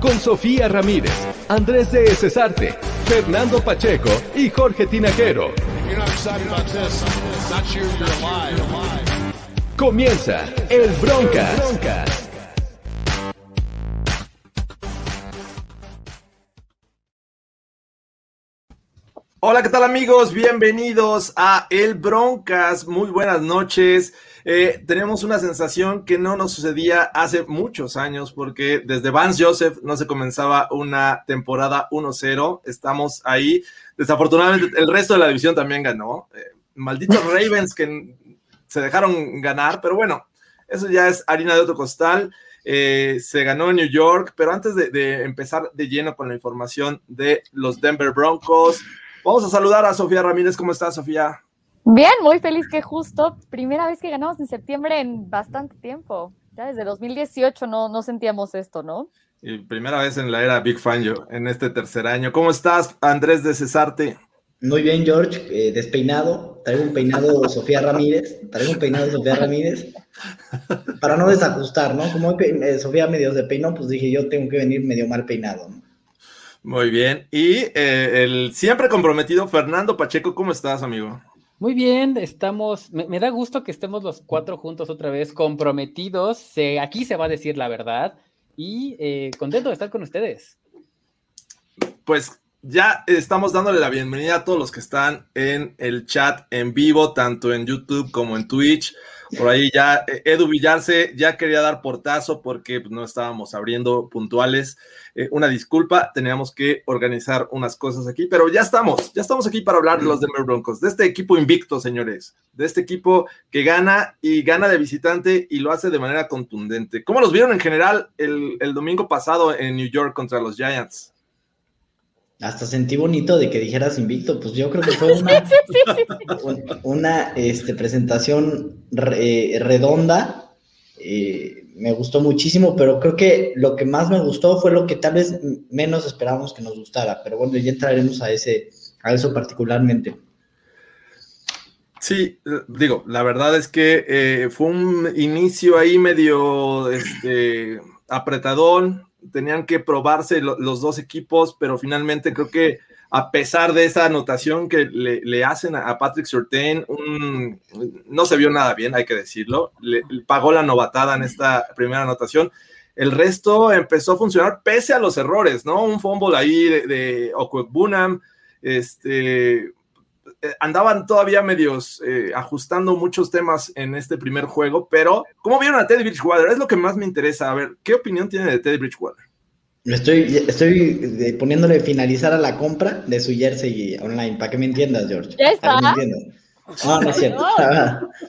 Con Sofía Ramírez, Andrés de Cesarte, Fernando Pacheco y Jorge Tinajero. Comienza el Broncas. Hola, ¿qué tal amigos? Bienvenidos a El Broncas. Muy buenas noches. Eh, tenemos una sensación que no nos sucedía hace muchos años porque desde Vance Joseph no se comenzaba una temporada 1-0. Estamos ahí. Desafortunadamente el resto de la división también ganó. Eh, malditos Ravens que se dejaron ganar, pero bueno, eso ya es harina de otro costal. Eh, se ganó en New York, pero antes de, de empezar de lleno con la información de los Denver Broncos, vamos a saludar a Sofía Ramírez. ¿Cómo estás, Sofía? Bien, muy feliz que justo primera vez que ganamos en septiembre en bastante tiempo. Ya desde 2018 no, no sentíamos esto, ¿no? Y primera vez en la era Big Fan yo, en este tercer año. ¿Cómo estás, Andrés de Cesarte? Muy bien, George, eh, despeinado. Traigo un peinado Sofía Ramírez. Traigo un peinado Sofía Ramírez. Para no desajustar, ¿no? Como eh, Sofía medio se peinó, pues dije yo tengo que venir medio mal peinado. ¿no? Muy bien. Y eh, el siempre comprometido Fernando Pacheco, ¿cómo estás, amigo? Muy bien, estamos, me, da gusto que estemos los cuatro juntos otra vez, comprometidos, se, aquí se va a decir la verdad y eh, contento de estar con ustedes. Pues ya estamos dándole la bienvenida a todos los que están en el chat en vivo, tanto en YouTube como en Twitch. Por ahí ya eh, Edu Villarse ya quería dar portazo porque pues, no estábamos abriendo puntuales. Eh, una disculpa, teníamos que organizar unas cosas aquí, pero ya estamos, ya estamos aquí para hablar de los Denver Broncos, de este equipo invicto, señores, de este equipo que gana y gana de visitante y lo hace de manera contundente. ¿Cómo los vieron en general el, el domingo pasado en New York contra los Giants? Hasta sentí bonito de que dijeras invicto, pues yo creo que fue una, Sí, sí, sí. un- una este, presentación re- eh, redonda. eh, me gustó muchísimo, pero creo que lo que más me gustó fue lo que tal vez menos esperábamos que nos gustara. Pero bueno, ya entraremos a ese, a eso particularmente. Sí, eh, digo, la verdad es que eh, fue un inicio ahí medio este, apretadón. Tenían que probarse lo- los dos equipos, pero finalmente creo que a pesar de esa anotación que le, hacen a, Patrick Surtain, un- no se vio nada bien, hay que decirlo. Le, pagó la novatada en esta primera anotación. El resto empezó a funcionar pese a los errores, ¿no? Un fumble ahí de, de Okwekbunam, este, andaban todavía medios eh, ajustando muchos temas en este primer juego, pero ¿cómo vieron a Teddy Bridgewater? Es lo que más me interesa. A ver, ¿qué opinión tiene de Teddy Bridgewater? Estoy, estoy eh, poniéndole finalizar a la compra de su jersey online, para que me entiendas, George. ¿Ya está? No, no es cierto.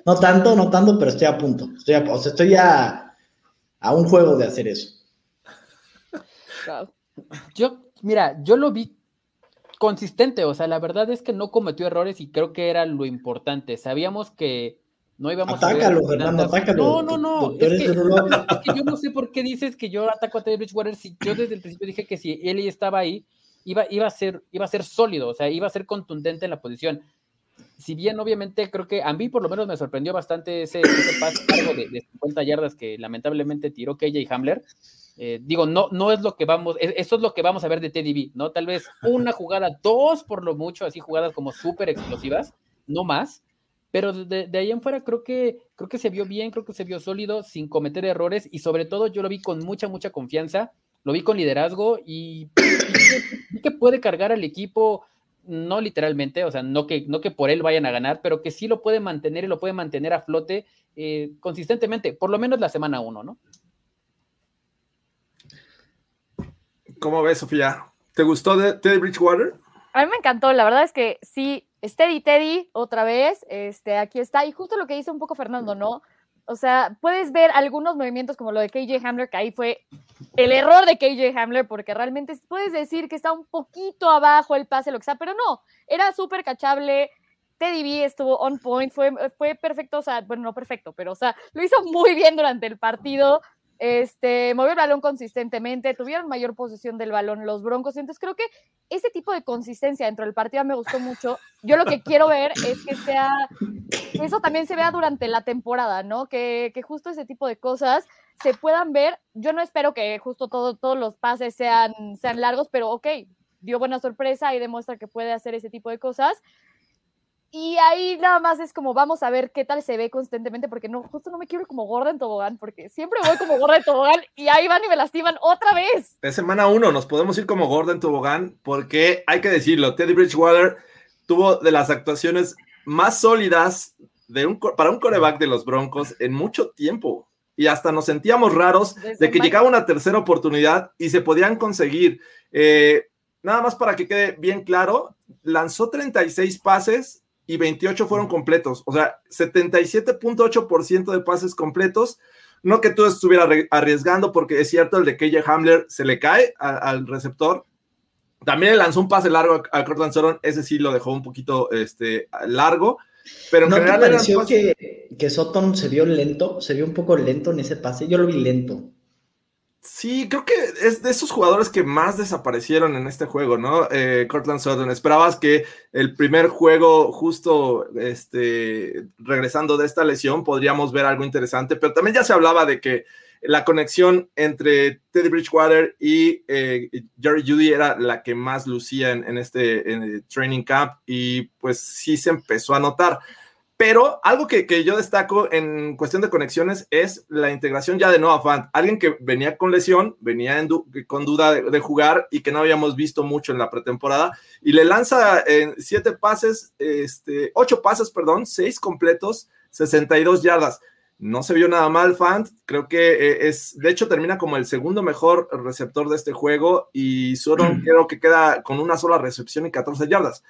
No tanto, no tanto, pero estoy a punto. Estoy a, o sea, estoy a, a un juego de hacer eso. Yo, mira, yo lo vi consistente, o sea, la verdad es que no cometió errores y creo que era lo importante. Sabíamos que no íbamos Atácalo, a ver Fernando, atácalo. No, no, no, es que, es que yo no sé por qué dices que yo ataco a Teddy Bridgewater si yo desde el principio dije que si él estaba ahí, iba, iba, a ser, iba a ser sólido, o sea, iba a ser contundente en la posición. Si bien obviamente creo que a mí por lo menos me sorprendió bastante ese, ese pase largo de, de 50 yardas que lamentablemente tiró KJ Hamler. Eh, digo, no, no es lo que vamos, es- eso es lo que vamos a ver de Teddy B, ¿no? Tal vez una jugada, dos por lo mucho, así jugadas como súper explosivas, no más, pero de, ahí en fuera creo que, creo que se vio bien, creo que se vio sólido, sin cometer errores, y sobre todo yo lo vi con mucha, mucha confianza, lo vi con liderazgo y, que puede cargar al equipo, no literalmente, o sea, no que, no que por él vayan a ganar, pero que sí lo puede mantener y lo puede mantener a flote eh, consistentemente, por lo menos la semana uno, ¿no? ¿Cómo ves, Sofía? ¿Te gustó de Teddy Bridgewater? A mí me encantó, la verdad es que sí, Steady Teddy, otra vez, este, aquí está, y justo lo que dice un poco Fernando, ¿no? O sea, puedes ver algunos movimientos como lo de KJ Hamler, que ahí fue el error de KJ Hamler, porque realmente puedes decir que está un poquito abajo el pase, lo que sea, pero no, era súper cachable. Teddy B estuvo on point, fue, fue perfecto, o sea, bueno, no perfecto, pero o sea, lo hizo muy bien durante el partido. Este, movió el balón consistentemente, tuvieron mayor posesión del balón los Broncos. Entonces creo que ese tipo de consistencia dentro del partido me gustó mucho. Yo lo que quiero ver es que sea, eso también se vea durante la temporada, ¿no? Que, que justo ese tipo de cosas se puedan ver. Yo no espero que justo todo, todos los pases sean, sean largos, pero ok, dio buena sorpresa y demuestra que puede hacer ese tipo de cosas. Y ahí nada más es como vamos a ver qué tal se ve constantemente, porque no, justo no me quiero como gorda en tobogán, porque siempre voy como gorda en tobogán y ahí van y me lastiman otra vez. Es semana uno, nos podemos ir como gorda en tobogán, porque hay que decirlo, Teddy Bridgewater tuvo de las actuaciones más sólidas de un, para un coreback de los Broncos en mucho tiempo. Y hasta nos sentíamos raros de que llegaba una tercera oportunidad y se podían conseguir. Eh, nada más para que quede bien claro, lanzó 36 pases y 28 fueron completos. O sea, 77.8% de pases completos. No que tú estuvieras arriesgando, porque es cierto, el de KJ Hamler se le cae al receptor. También le lanzó un pase largo a, Cortland Sutton, ese sí lo dejó un poquito este, largo. Pero en ¿No general te pareció que, que Sutton se vio lento? Se vio un poco lento en ese pase. Yo lo vi lento. Sí, creo que es de esos jugadores que más desaparecieron en este juego, ¿no? Eh, Cortland Sutton, esperabas que el primer juego, justo este, regresando de esta lesión, podríamos ver algo interesante, pero también ya se hablaba de que la conexión entre Teddy Bridgewater y eh, Jerry Judy era la que más lucía en, este training camp y pues sí se empezó a notar. Pero algo que, yo destaco en cuestión de conexiones es la integración ya de Noah Fant, alguien que venía con lesión, venía con duda de, jugar y que no habíamos visto mucho en la pretemporada, y le lanza en siete pases, este, ocho pases, perdón, seis completos, 62 yardas. No se vio nada mal, Fant. Creo que eh, es, de hecho, termina como el segundo mejor receptor de este juego y solo creo que queda con una sola recepción y 14 yardas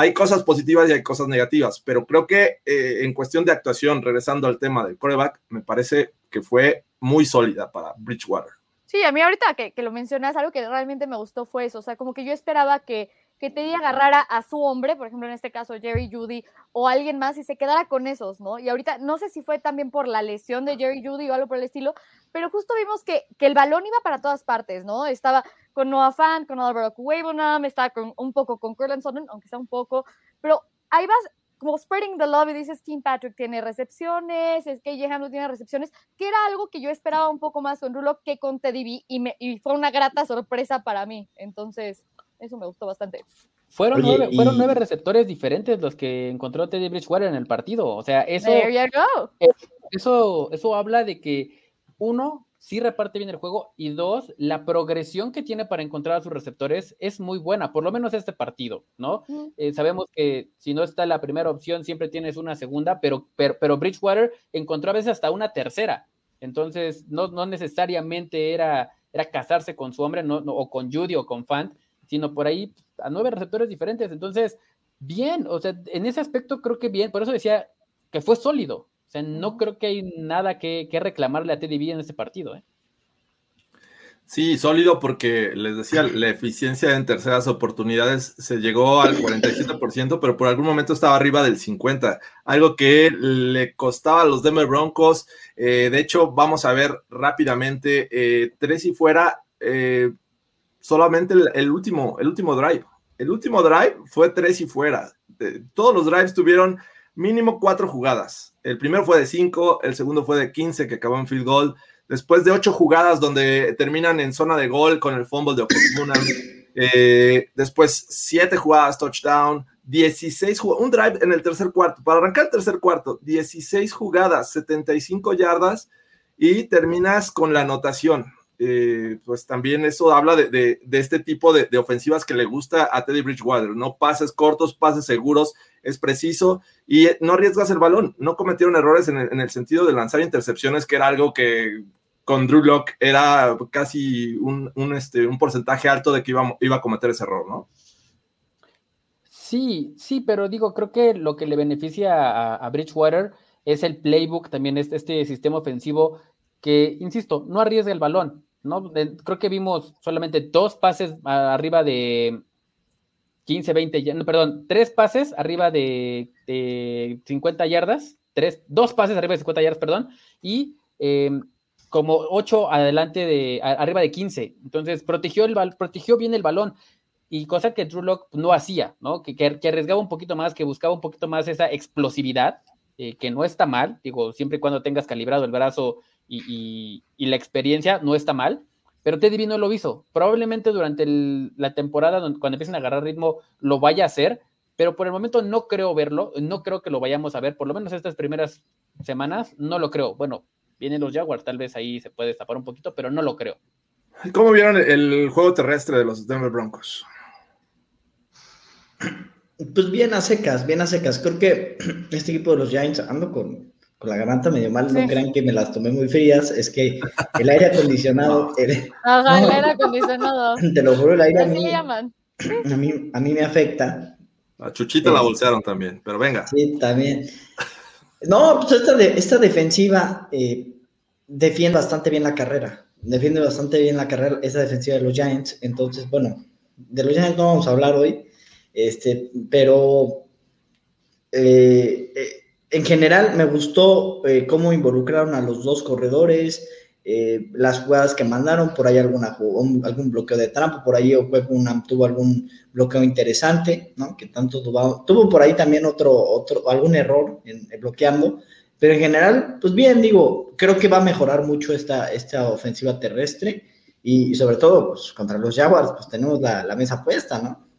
hay cosas positivas y hay cosas negativas, pero creo que eh, en cuestión de actuación, regresando al tema del coreback, me parece que fue muy sólida para Bridgewater. Sí, a mí ahorita que, que, lo mencionas, algo que realmente me gustó fue eso, o sea, como que yo esperaba que, que Teddy agarrara a su hombre, por ejemplo, en este caso Jerry Judy o alguien más y se quedara con esos, ¿no? Y ahorita no sé si fue también por la lesión de Jerry Judy o algo por el estilo, pero justo vimos que, que el balón iba para todas partes, ¿no? Estaba con Noah Fant, con Albert Wavenham, estaba con, un poco con Curtin Sutton, aunque sea un poco, pero ahí vas como spreading the love y dices, Tim Patrick tiene recepciones, es que no tiene recepciones, que era algo que yo esperaba un poco más con Rulo que con Teddy B y, me, y fue una grata sorpresa para mí. Entonces, eso me gustó bastante. Fueron, nueve, fueron nueve receptores diferentes los que encontró Teddy Bridgewater en el partido. O sea, eso, eso, eso habla de que uno, sí reparte bien el juego y dos, la progresión que tiene para encontrar a sus receptores es muy buena, por lo menos este partido, ¿no? Eh, sabemos que si no está la primera opción, siempre tienes una segunda, pero, pero, Bridgewater encontró a veces hasta una tercera, entonces no, no necesariamente era, era casarse con su hombre no, o con Judy o con Fant, sino por ahí a nueve receptores diferentes, entonces, bien, o sea, en ese aspecto creo que bien, por eso decía que fue sólido, o sea, no creo que hay nada que, reclamarle a Teddy B en este partido. ¿eh? Sí, sólido porque les decía, la eficiencia en terceras oportunidades se llegó al 47%, pero por algún momento estaba arriba del 50%, algo que le costaba a los Denver Broncos. Eh, de hecho, vamos a ver rápidamente, eh, tres y fuera, solamente el, último, el último drive. El último drive fue tres y fuera. todos los drives tuvieron mínimo cuatro jugadas. El primero fue de cinco, el segundo fue de 15 que acabó en field goal. Después de ocho jugadas donde terminan en zona de gol con el fumble de Oklahoma. Eh, después siete jugadas touchdown, 16 un drive en el tercer cuarto. Para arrancar el tercer cuarto, 16 jugadas, 75 yardas y terminas con la anotación. Eh, pues también eso habla de, este tipo de, ofensivas que le gusta a Teddy Bridgewater, ¿no? Pases cortos, pases seguros, es preciso y no arriesgas el balón. No cometieron errores en el, sentido de lanzar intercepciones, que era algo que con Drew Locke era casi un, este, un porcentaje alto de que iba, iba a cometer ese error, ¿no? Sí, sí, pero digo, creo que lo que le beneficia a, Bridgewater es el playbook, también es este sistema ofensivo que, insisto, no arriesga el balón, ¿no? creo que vimos solamente dos pases arriba de 15, 20, no, perdón, tres pases arriba de, 50 yardas, tres, dos pases arriba de 50 yardas, perdón, y em, como ocho adelante de, arriba de 15. Entonces, protegió, el, protegió bien el balón y cosa que Drew Lock no hacía, ¿no? Que, que, arriesgaba un poquito más, que buscaba un poquito más esa explosividad, eh, que no está mal, digo, siempre y cuando tengas calibrado el brazo y, la experiencia, no está mal, pero Teddy B no lo hizo. Probablemente durante la temporada, cuando empiecen a agarrar ritmo, lo vaya a hacer, pero por el momento no creo verlo, no creo que lo vayamos a ver, por lo menos estas primeras semanas, no lo creo. Bueno, vienen los Jaguars, tal vez ahí se puede destapar un poquito, pero no lo creo. ¿Cómo vieron el juego terrestre de los Denver Broncos? Pues bien a secas, bien a secas. Creo que este equipo de los Giants, ando con, la garganta medio mal, no crean que me las tomé muy frías, es que el aire acondicionado... El, Ajá, el aire acondicionado. Te lo juro, el aire a mí, a mí, a mí me afecta. A Chuchita la bolsearon también, pero venga. Sí, también. No, pues esta, de, esta defensiva eh, defiende bastante bien la carrera. Defiende bastante bien la carrera, esa defensiva de los Giants. Entonces, bueno, de los Giants no vamos a hablar hoy, este, pero eh, eh, en general me gustó eh, cómo involucraron a los dos corredores, las jugadas que mandaron, por ahí alguna, algún bloqueo de trampa, por ahí tuvo algún bloqueo interesante, ¿no? Que tanto tuvo, tuvo por ahí también otro, otro, algún error en, bloqueando, pero en general, pues bien, digo, creo que va a mejorar mucho esta, esta ofensiva terrestre y, sobre todo, pues contra los Jaguars, pues tenemos la, la mesa puesta, ¿no?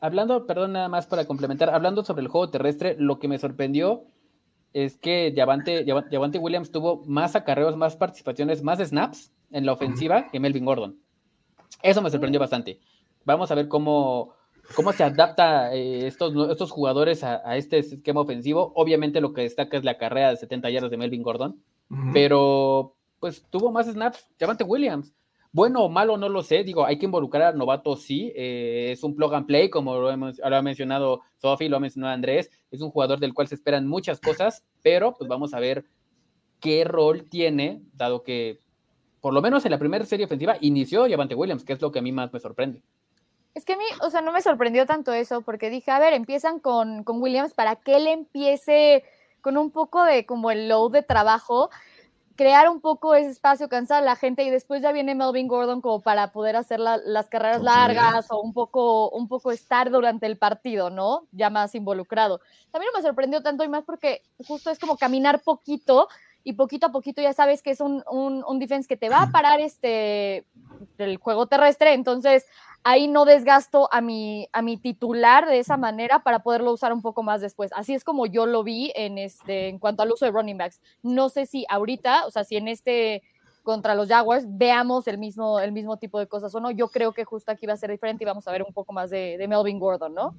Hablando, perdón, nada más para complementar, hablando sobre el juego terrestre, lo que me sorprendió es que Javante, Williams tuvo más acarreos, más participaciones, más snaps en la ofensiva que Melvin Gordon. Eso me sorprendió bastante. Vamos a ver cómo, cómo se adapta eh, estos, estos jugadores a, este esquema ofensivo. Obviamente lo que destaca es la carrera de 70 yardas de Melvin Gordon, pero pues tuvo más snaps Javante Williams. Bueno o malo, no lo sé. Digo, hay que involucrar al novato, sí. Eh, es un plug and play, como lo, hemos, ha mencionado Sofi, lo ha mencionado Andrés. Es un jugador del cual se esperan muchas cosas, pero pues vamos a ver qué rol tiene, dado que por lo menos en la primera serie ofensiva inició Javante Williams, que es lo que a mí más me sorprende. Es que a mí, o sea, no me sorprendió tanto eso, porque dije, a ver, empiezan con, con Williams para que él empiece con un poco de como el load de trabajo crear un poco ese espacio, cansar a la gente y después ya viene Melvin Gordon como para poder hacer las carreras largas o un poco, un poco estar durante el partido, ¿no? Ya más involucrado. También no me sorprendió tanto y más porque justo es como caminar poquito y poquito a poquito ya sabes que es un, un, un defense que te va a parar este, el juego terrestre, entonces ahí no desgasto a mi, a mi titular de esa manera para poderlo usar un poco más después. Así es como yo lo vi en, este, en cuanto al uso de running backs. No sé si ahorita, o sea, si en este contra los Jaguars veamos el mismo, el mismo tipo de cosas o no. Yo creo que justo aquí va a ser diferente y vamos a ver un poco más de, Melvin Gordon, ¿no?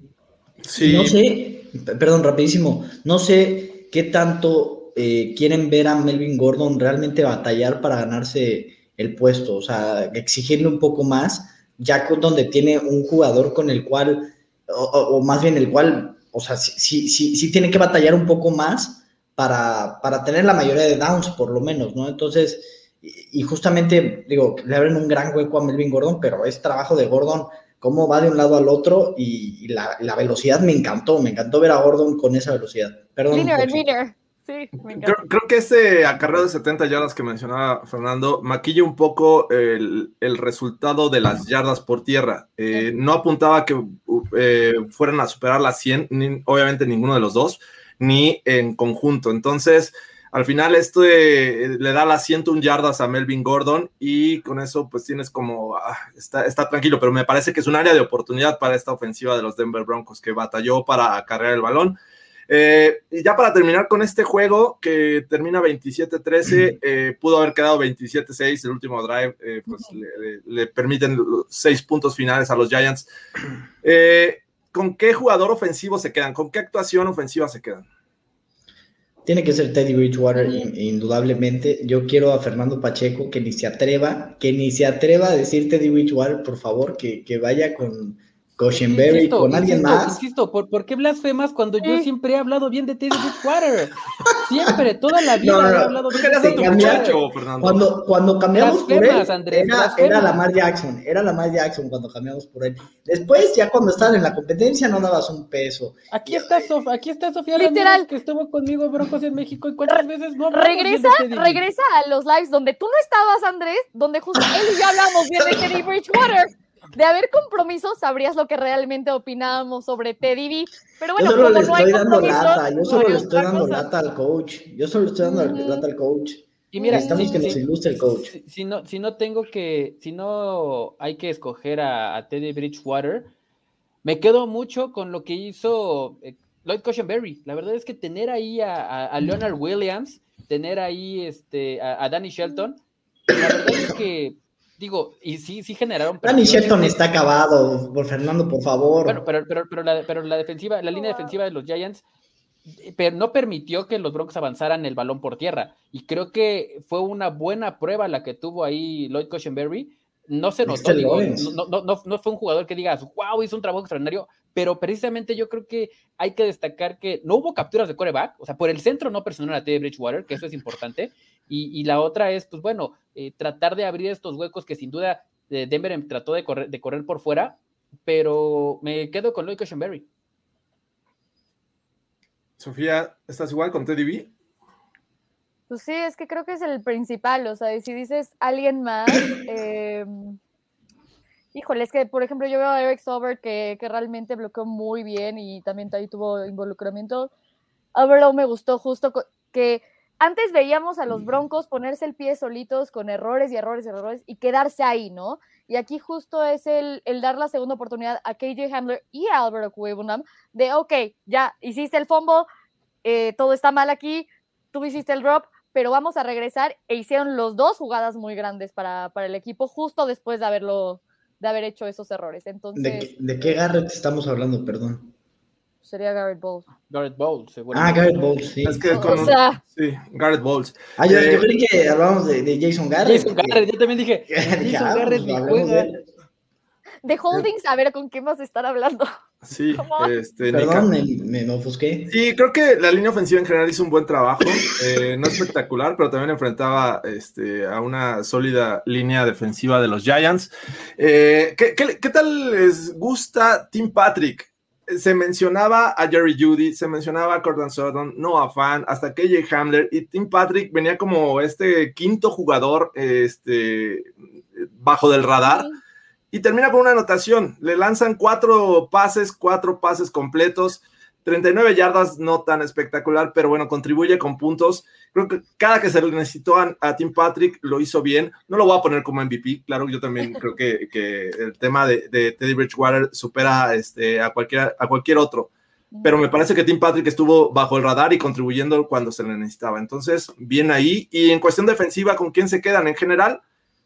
Sí. No sé, perdón, rapidísimo, no sé qué tanto eh, quieren ver a Melvin Gordon realmente batallar para ganarse el puesto, o sea, exigirle un poco más ya donde tiene un jugador con el cual, o, más bien el cual, o sea, sí, sí, sí, tiene que batallar un poco más para, para, tener la mayoría de downs, por lo menos, ¿no? Entonces, y, justamente, digo, le abren un gran hueco a Melvin Gordon, pero es trabajo de Gordon, cómo va de un lado al otro y, la, la, velocidad me encantó, me encantó ver a Gordon con esa velocidad. Perdón. Creo, que ese acarreo de 70 yardas que mencionaba Fernando maquilla un poco el, resultado de las yardas por tierra. Eh, no apuntaba que eh, fueran a superar las 100, obviamente ninguno de los dos, ni en conjunto. Entonces, al final esto eh, le da las 101 yardas a Melvin Gordon y con eso pues tienes como, ah, está, está, tranquilo, pero me parece que es un área de oportunidad para esta ofensiva de los Denver Broncos que batalló para acarrear el balón eh, y ya para terminar con este juego, que termina 27-13, eh, pudo haber quedado 27-6, el último drive, eh, pues le, permiten seis puntos finales a los Giants. ¿Con qué jugador ofensivo se quedan? ¿Con qué actuación ofensiva se quedan? Tiene que ser Teddy Bridgewater, indudablemente. Yo quiero a Fernando Pacheco que ni se atreva, que ni se atreva a decir Teddy Bridgewater, por favor, que, que vaya con, Cushenberry Insisto, con alguien insisto, más. Insisto, ¿por, por qué blasfemas cuando yo siempre he hablado bien de Teddy Bridgewater? Siempre, toda la vida No, no, he hablado bien de Teddy Bridgewater. Fernando. Cuando, cuando cambiamos por él, Andrés, era, blasfemas. era Lamar Jackson, era Lamar Jackson cuando cambiamos por él. Después, ya cuando estaban en la competencia, no dabas un peso. Aquí está, Sof aquí está Sofía Literal. Ramírez, que estuvo conmigo en Broncos en México y cuántas veces no hablamos Regresa, regresa a los lives donde tú no estabas, Andrés, donde justo él y yo hablábamos bien de Teddy Bridgewater. De haber compromisos, sabrías lo que realmente opinábamos sobre Teddy B. Pero bueno, yo solo como le no hay estoy dando compromisos, lata, yo solo no le estoy dando cosa. lata al coach. Yo solo le estoy dando Ujú. lata al coach. Y mira, Necesitamos si, que nos si- ilustre el coach. si- si no, si no tengo que, si no hay que escoger a, a Teddy Bridgewater, me quedo mucho con lo que hizo eh, Lloyd Cushenberry. La verdad es que tener ahí a, a- a Leonard Williams, tener ahí este, a, a Danny Shelton, la verdad es que, digo, y sí, sí generaron Danny. Shelton está acabado, por Fernando, por favor. Bueno, pero, pero, pero, la, pero la defensiva, la línea defensiva de los Giants pero no permitió que los Broncos avanzaran el balón por tierra. Y creo que fue una buena prueba la que tuvo ahí Lloyd Cushenberry. No se notó, digo, no, no, no, no fue un jugador que digas, wow, hizo un trabajo extraordinario, pero precisamente yo creo que hay que destacar que no hubo capturas de coreback, o sea, por el centro no presionaron a Teddy Bridgewater, que eso es importante, y, y la otra es, pues bueno, eh, tratar de abrir estos huecos que sin duda eh, Denver em- trató de correr, de correr por fuera, pero me quedo con Lloyd Cushenberry. Sofía, ¿estás igual con Teddy B? Pues sí, es que creo que es el principal, o sea, y si dices alguien más, eh, híjole, es que por ejemplo yo veo a Eric Sauber que, que realmente bloqueó muy bien y también ahí tuvo involucramiento. Overall me gustó justo que antes veíamos a los Broncos ponerse el pie solitos con errores y errores y errores y quedarse ahí, ¿no? Y aquí justo es el, el dar la segunda oportunidad a KJ Hamler y a Albert Okwebunam de, ok, ya hiciste el fumble, eh, todo está mal aquí, tú hiciste el drop, pero vamos a regresar e hicieron los dos jugadas muy grandes para, para el equipo justo después de haberlo de haber hecho esos errores. Entonces, ¿De, qué- de qué Garrett estamos hablando? Perdón. Sería Garrett Bowles. Garrett Bowles, Ah, seguramente. Garrett Bowles, sí. Es que O un- sí, Garrett Bowles. Ah, yo, Eh, yo creí que hablábamos de, de Jason Garrett. Jason Garrett, yo también dije, Jason ah, Garrett pues, ni de juega. De holdings, a ver con qué más estar hablando. Sí, ¿Cómo? este, Perdón, me, me ofusqué. Sí, creo que la línea ofensiva en general hizo un buen trabajo, eh, no espectacular, pero también enfrentaba este, a una sólida línea defensiva de los Giants. Eh, ¿qué, qué, qué tal les gusta Tim Patrick? Se mencionaba a Jerry Judy, se mencionaba a Cortland Sutton, Noah Fan, hasta KJ Hamler, y Tim Patrick venía como este quinto jugador este, bajo del radar y termina con una anotación. Le lanzan cuatro pases, cuatro pases completos, 39 yardas, no tan espectacular, pero bueno, contribuye con puntos. Creo que cada que se le necesitó a, a Tim Patrick lo hizo bien. No lo voy a poner como MVP, claro, yo también creo que, que el tema de, de Teddy Bridgewater supera este, a, cualquier, a cualquier otro. Pero me parece que Tim Patrick estuvo bajo el radar y contribuyendo cuando se le necesitaba. Entonces, bien ahí. Y en cuestión defensiva, ¿con quién se quedan? En general,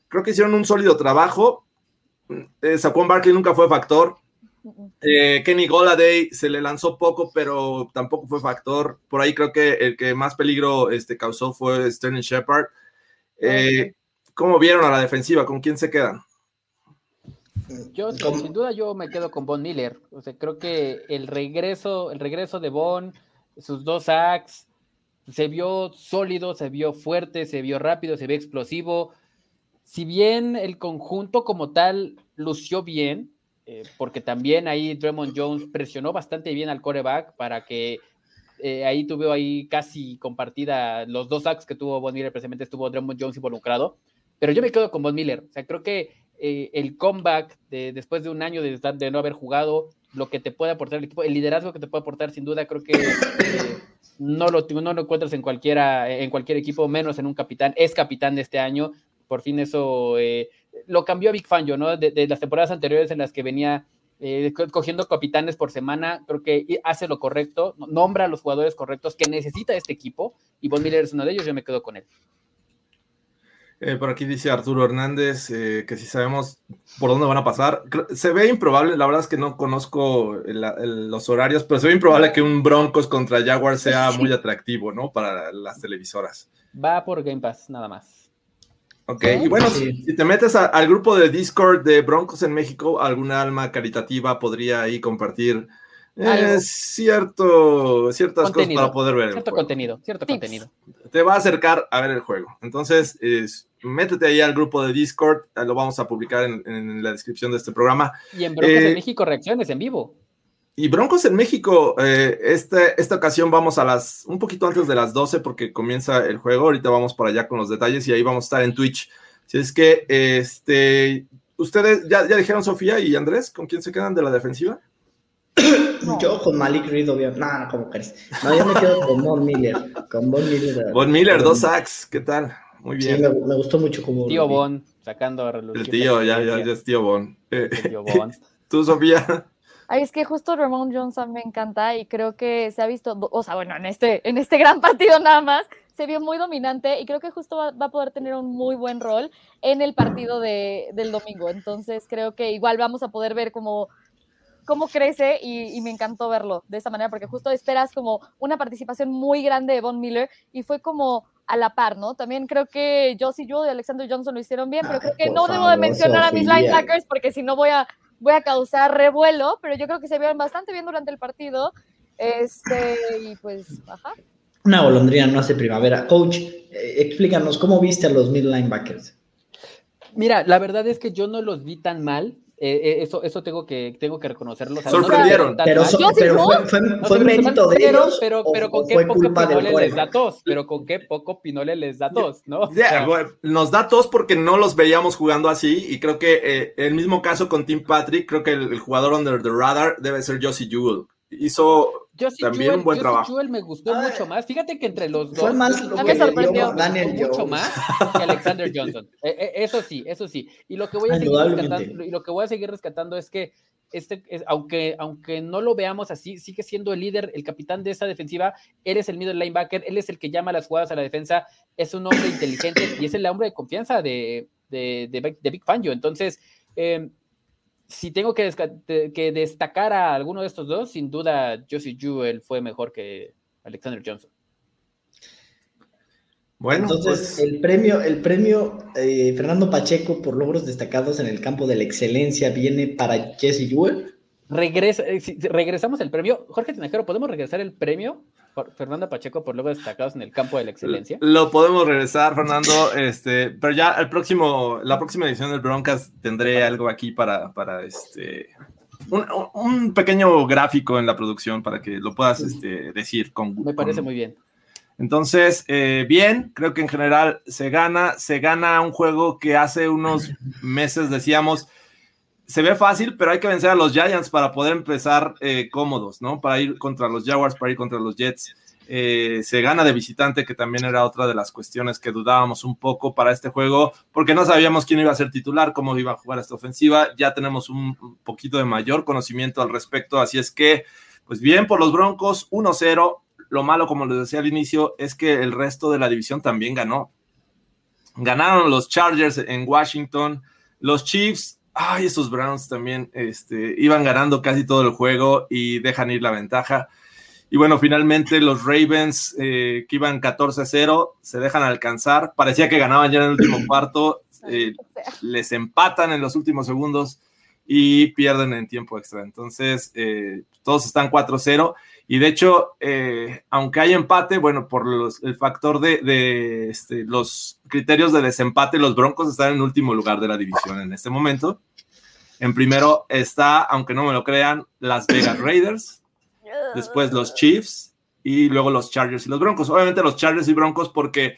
creo que hicieron un sólido trabajo. Eh, Saquon Barkley nunca fue factor. Eh, Kenny Goladay se le lanzó poco, pero tampoco fue factor. Por ahí creo que el que más peligro este, causó fue Sterling Shepard. Eh, ¿Cómo vieron a la defensiva? ¿Con quién se quedan? Yo, ¿Cómo? sin duda, yo me quedo con Von Miller. O sea, creo que el regreso, el regreso de Von, sus dos sacks, se vio sólido, se vio fuerte, se vio rápido, se vio explosivo. Si bien el conjunto como tal lució bien, eh, porque también ahí Draymond Jones presionó bastante bien al coreback para que eh, ahí tuvo ahí casi compartida los dos sacks que tuvo Von Miller, precisamente estuvo Draymond Jones involucrado. Pero yo me quedo con Von Miller. O sea, creo que eh, el comeback de, después de un año de, de no haber jugado, lo que te puede aportar el equipo, el liderazgo que te puede aportar, sin duda, creo que eh, no, lo, no lo encuentras en, cualquiera, en cualquier equipo, menos en un capitán. Es capitán de este año. Por fin eso eh, lo cambió a Big Fangio, ¿no? De, de las temporadas anteriores en las que venía eh, co- cogiendo capitanes por semana, creo que hace lo correcto, no- nombra a los jugadores correctos que necesita este equipo, y Von Miller es uno de ellos, yo me quedo con él. Eh, por aquí dice Arturo Hernández eh, que si sabemos por dónde van a pasar. Se ve improbable, la verdad es que no conozco el- el- los horarios, pero se ve improbable que un Broncos contra Jaguars sea muy atractivo, ¿no? Para las televisoras. Va por Game Pass, nada más. Ok, y bueno, si, si te metes a- al grupo de Discord de Broncos en México, alguna alma caritativa podría ahí compartir eh, cierto, ciertas Contenido, cosas para poder ver. el Cierto juego. contenido, cierto Tips. contenido. Te va a acercar a ver el juego. Entonces, es- métete ahí al grupo de Discord, eh, lo vamos a publicar en, en la descripción de este programa. Y en Broncos Eh, en México, reacciones en vivo. Y Broncos en México, eh, este- esta ocasión vamos a las, un poquito antes de las 12 porque comienza el juego, ahorita vamos para allá con los detalles y ahí vamos a estar en Twitch. Si es que, este, ustedes ya, ya dijeron Sofía y Andrés, ¿con quién se quedan de la defensiva? No. Yo con Malik Reed, obviamente. No, no, como crees. No, yo me quedo con Von Miller. Con Von Miller. Von Miller, dos sacks, ¿qué tal? Muy Sí, bien. me, me gustó mucho como. Tío Bon, sacando a relucir el tío, ya, ya, ya es tío. Eh, El tío Bon. Tú, Sofía. Ay, es que justo Ramon Johnson me encanta y creo que se ha visto, o sea, bueno, en este, en este gran partido nada más, se vio muy dominante y creo que justo va, va a poder tener un muy buen rol en el partido de, del domingo. Entonces creo que igual vamos a poder ver cómo, cómo crece y, y me encantó verlo de esa manera porque justo esperas como una participación muy grande de Von Miller y fue como a la par, ¿no? También creo que Josie Jewell y Alexander Johnson lo hicieron bien, pero Ay, creo que no debo de mencionar a mis linebackers porque si no voy a voy a causar revuelo, pero yo creo que se vieron bastante bien durante el partido. Este, y pues, ajá. Una golondrina no hace primavera. Coach, eh, explícanos, ¿cómo viste a los mid linebackers? Mira, la verdad es que yo no los vi tan mal. Eh, eh, eso, eso tengo que, tengo que reconocerlo. o sea, Sorprendieron. Pero, so- ¿no? fue, fue, No, fue mérito de pero- ellos. Pero, o- pero o con qué poco Pinole les da tos. Pero con qué poco Pinole les da tos, ¿no? Güey, nos da tos porque no los veíamos jugando así y creo que eh, el mismo caso con Tim Patrick, creo que el, el jugador under the radar debe ser Josie Jewell. Hizo Josie también Jewell- un buen Josie trabajo. Jewell me gustó Ay. mucho más. Fíjate que entre los dos. Fue más lo que me sorprendió. Daniel mucho Jones. más que Alexander Johnson. Eh, eh, eso sí, eso sí. Y lo que voy a seguir rescatando, y lo que voy a seguir rescatando es que este, es- aunque, aunque no lo veamos así, sigue siendo el líder, el capitán de esa defensiva. Él es el middle linebacker, él es el que llama las jugadas a la defensa. Es un hombre inteligente y es el hombre de confianza de, de, de, de Big Fangio. Entonces, eh, si tengo que, destacar a alguno de estos dos, sin duda Josie Jewell fue mejor que Alexander Johnson. Bueno, Entonces, pues, el premio, el premio eh, Fernando Pacheco por logros destacados en el campo de la excelencia viene para Jesse Jewell. Regresa, eh, si- regresamos el premio. Jorge Tinajero, ¿podemos regresar el premio Fernando Pacheco por logros destacados en el campo de la excelencia? lo podemos regresar, Fernando, este, pero ya el próximo, la próxima edición del Broncas tendré algo aquí para, para este, un, un pequeño gráfico en la producción para que lo puedas este, decir con Me parece con- muy bien. Entonces, eh, bien, creo que en general se gana, se gana un juego que hace unos meses decíamos, se ve fácil, pero hay que vencer a los Giants para poder empezar eh, cómodos, ¿no? Para ir contra los Jaguars, para ir contra los Jets. Eh, se gana de visitante, que también era otra de las cuestiones que dudábamos un poco para este juego, porque no sabíamos quién iba a ser titular, cómo iba a jugar esta ofensiva. Ya tenemos un poquito de mayor conocimiento al respecto, así es que, pues bien, por los Broncos, 1-0. Lo malo, como les decía al inicio, es que el resto de la división también ganó. Ganaron los Chargers en Washington, los Chiefs, ay, esos Browns también este, iban ganando casi todo el juego y dejan ir la ventaja. Y bueno, finalmente los Ravens, eh, que iban 14-0, se dejan alcanzar. Parecía que ganaban ya en el último cuarto, eh, les empatan en los últimos segundos y pierden en tiempo extra. Entonces, eh, todos están 4-0. Y de hecho, eh, aunque hay empate, bueno, por los- el factor de, este, los criterios de desempate, los Broncos están en último lugar de la división en este momento. En primero está, aunque no me lo crean, las Vegas Raiders, después los Chiefs y luego los Chargers y los Broncos. Obviamente los Chargers y Broncos porque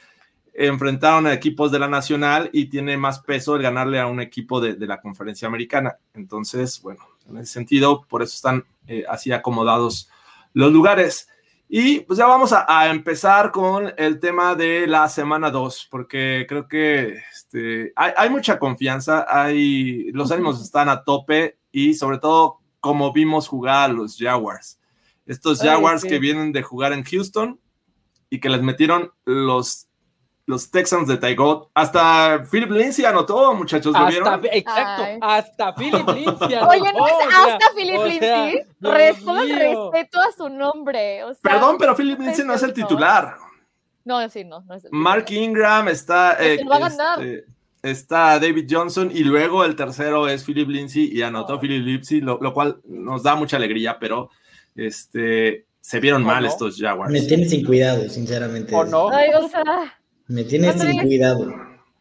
enfrentaron a equipos de la Nacional y tiene más peso el ganarle a un equipo de, de la conferencia americana. Entonces, bueno, en ese sentido, por eso están eh, así acomodados los lugares. Y pues ya vamos a, a empezar con el tema de la semana 2, porque creo que este, hay, hay mucha confianza, hay, los ánimos están a tope y sobre todo como vimos jugar a los Jaguars. Estos Ay, Jaguars sí. que vienen de jugar en Houston y que les metieron los, los Texans de Tygot. Hasta Philip Lindsay anotó, muchachos, ¿lo vieron? Exacto, Ay. hasta Philip Lindsay. Oye, no es o sea, hasta Philip o sea, Lindsay. Mío. respeto a su nombre. O sea, Perdón, pero Philip Lindsay no es el titular. No, sí, no. no es el Mark Ingram está. Pues eh, se lo va a ganar. este, está David Johnson y luego el tercero es Philip Lindsay y anotó Philip Lindsay, lo, lo, cual nos da mucha alegría, pero este, se vieron mal no? estos Jaguars. Me tiene sin cuidado, sinceramente. ¿O no? Ay, o sea, Me tiene No, sin cuidado. su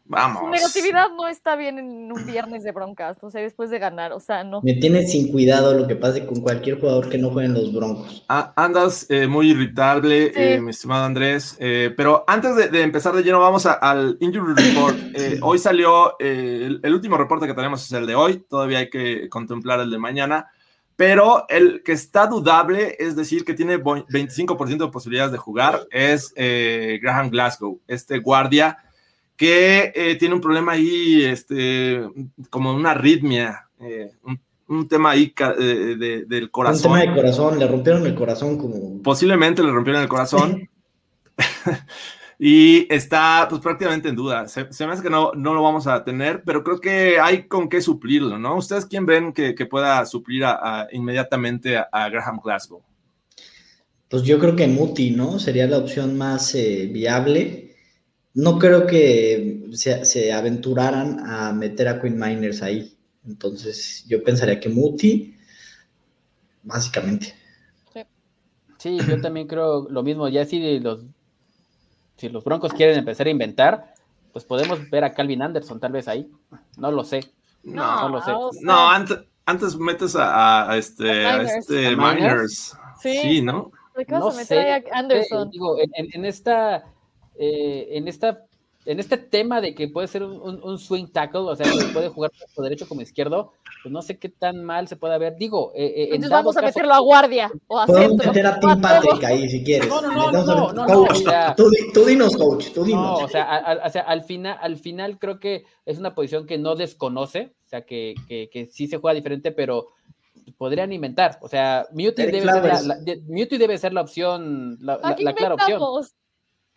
Vamos. negatividad no está bien en un viernes de broncas, o sea, después de ganar, o sea, no. Me tiene sin cuidado lo que pase con cualquier jugador que no juegue en los Broncos. Ah, andas eh, muy irritable, Sí. eh, mi estimado Andrés. eh, pero antes de, de empezar de lleno, vamos a- al Injury Report. Eh, hoy salió, eh, el, el último reporte que tenemos es el de hoy. Todavía hay que contemplar el de mañana. Pero el que está dudable, es decir, que tiene vo- 25% de posibilidades de jugar, es eh, Graham Glasgow, este guardia que eh, tiene un problema ahí, este, como una arritmia, eh, un, un tema ahí de- del Un corazón. tema de corazón, le rompieron el corazón como... Posiblemente le rompieron el corazón. y está pues prácticamente en duda. Se, se me hace que no, no lo vamos a tener, pero creo que hay con qué suplirlo, ¿no? ¿Ustedes quién ven que, que pueda suplir a, a- inmediatamente a, a Graham Glasgow? Pues yo creo que Muti, ¿no? Sería la opción más eh, viable. No creo que se, se aventuraran a meter a Queen Miners ahí. Entonces, yo pensaría que Muti, básicamente. Sí, yo también creo lo mismo. Ya si los, si los Broncos quieren empezar a inventar, pues podemos ver a Calvin Anderson tal vez ahí. No lo sé. No, no lo sé. o sea, no, antes, antes metes a, este, A este ¿A Miners? Miners. Sí. Sí, ¿no? ¿de qué vas No sé. a Anderson? Eh, digo, en, esta, eh, en esta, en este tema de que puede ser un, un- un swing tackle, o sea, que puede jugar tanto derecho como izquierdo, pues no sé qué tan mal se puede ver. Digo, eh, eh, en Entonces vamos a caso- meterlo a guardia o a Podemos centro. meter a Tim. Patrick ahí si quieres. No, no, no, a- no, no, no, coach, o sea- tú, di- tú dinos, coach, tú No, dinos. o sea, a- a- o sea, al final, al final creo que es una posición que no desconoce, o sea, que, que, que sí se juega diferente, pero podrían inventar. O sea, Eric debe, ser la, de- debe ser la opción, la, la clara opción.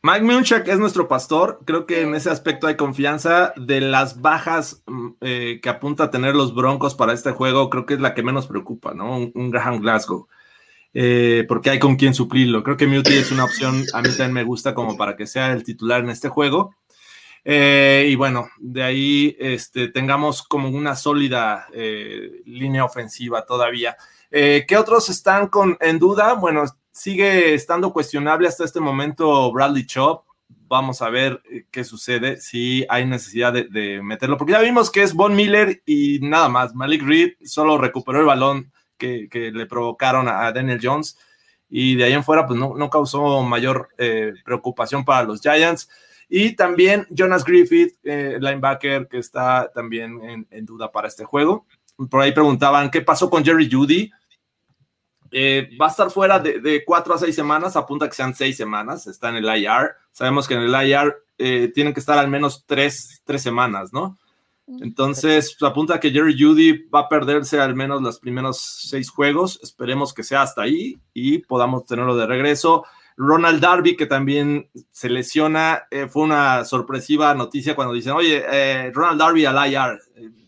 Mike Munchak es nuestro pastor. Creo que en ese aspecto hay confianza. De las bajas mm, eh, que apunta a tener los Broncos para este juego, creo que es la que menos preocupa, ¿no? Un, un Graham Glasgow. Eh, porque hay con quién suplirlo. Creo que Muti es una opción, a mí también me gusta como para que sea el titular en este juego. Eh, y bueno, de ahí este, tengamos como una sólida línea ofensiva todavía. ¿Qué otros están con, en duda? Bueno, sigue estando cuestionable hasta este momento Bradley Chop. Vamos a ver eh, qué sucede, si hay necesidad de, meterlo, porque ya vimos que es Von Miller y nada más. Malik Reed solo recuperó el balón que, le provocaron a, a Daniel Jones y de ahí en fuera pues no, no causó mayor eh, preocupación para los Giants. Y también Jonas Griffith, eh, linebacker, que está también en, en duda para este juego. Por ahí preguntaban qué pasó con Jerry Judy. Eh, va a estar fuera de, de, cuatro a seis semanas, apunta que sean seis semanas, está en el IR. Sabemos que en el IR eh, tienen que estar al menos tres, tres semanas, ¿no? Entonces, pues, apunta que Jerry Judy va a perderse al menos los primeros seis juegos. Esperemos que sea hasta ahí y podamos tenerlo de regreso. Ronald Darby, que también se lesiona, eh, fue una sorpresiva noticia cuando dicen, oye, Ronald Darby al IR,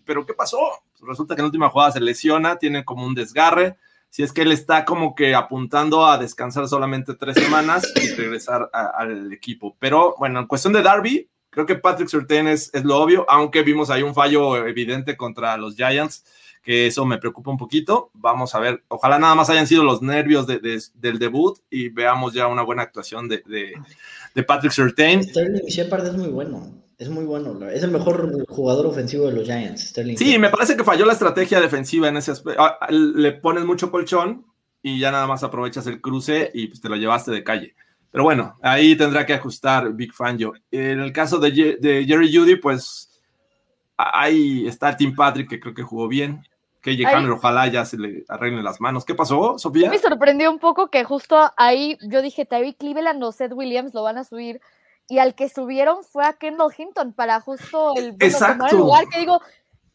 pero ¿qué pasó? Pues resulta que en la última jugada se lesiona, tiene como un desgarre si es que él está como que apuntando a descansar solamente tres semanas y regresar al equipo. Pero bueno, en cuestión de Darby, creo que Patrick Surtain es, es, lo obvio, aunque vimos ahí un fallo evidente contra los Giants, que eso me preocupa un poquito. Vamos a ver, ojalá nada más hayan sido los nervios de, de, del debut y veamos ya una buena actuación de, de Patrick Surtain. Shepard es muy bueno. Es muy bueno, es el mejor jugador ofensivo de los Giants. Sterling sí, me parece que falló la estrategia defensiva en ese aspecto. Le pones mucho colchón y ya nada más aprovechas el cruce y pues te lo llevaste de calle. Pero bueno, ahí tendrá que ajustar Big Fangio. En el caso de, de Jerry Judy, pues ahí está Tim Patrick, que creo que jugó bien. KJ Hamler, ojalá ya se le arreglen las manos. ¿Qué pasó, Sofía? Me sorprendió un poco que justo ahí yo dije, Terry Cleveland o Seth Williams lo van a subir y al que subieron fue a Kendall Hinton para justo el, bueno, Exacto. el lugar que digo,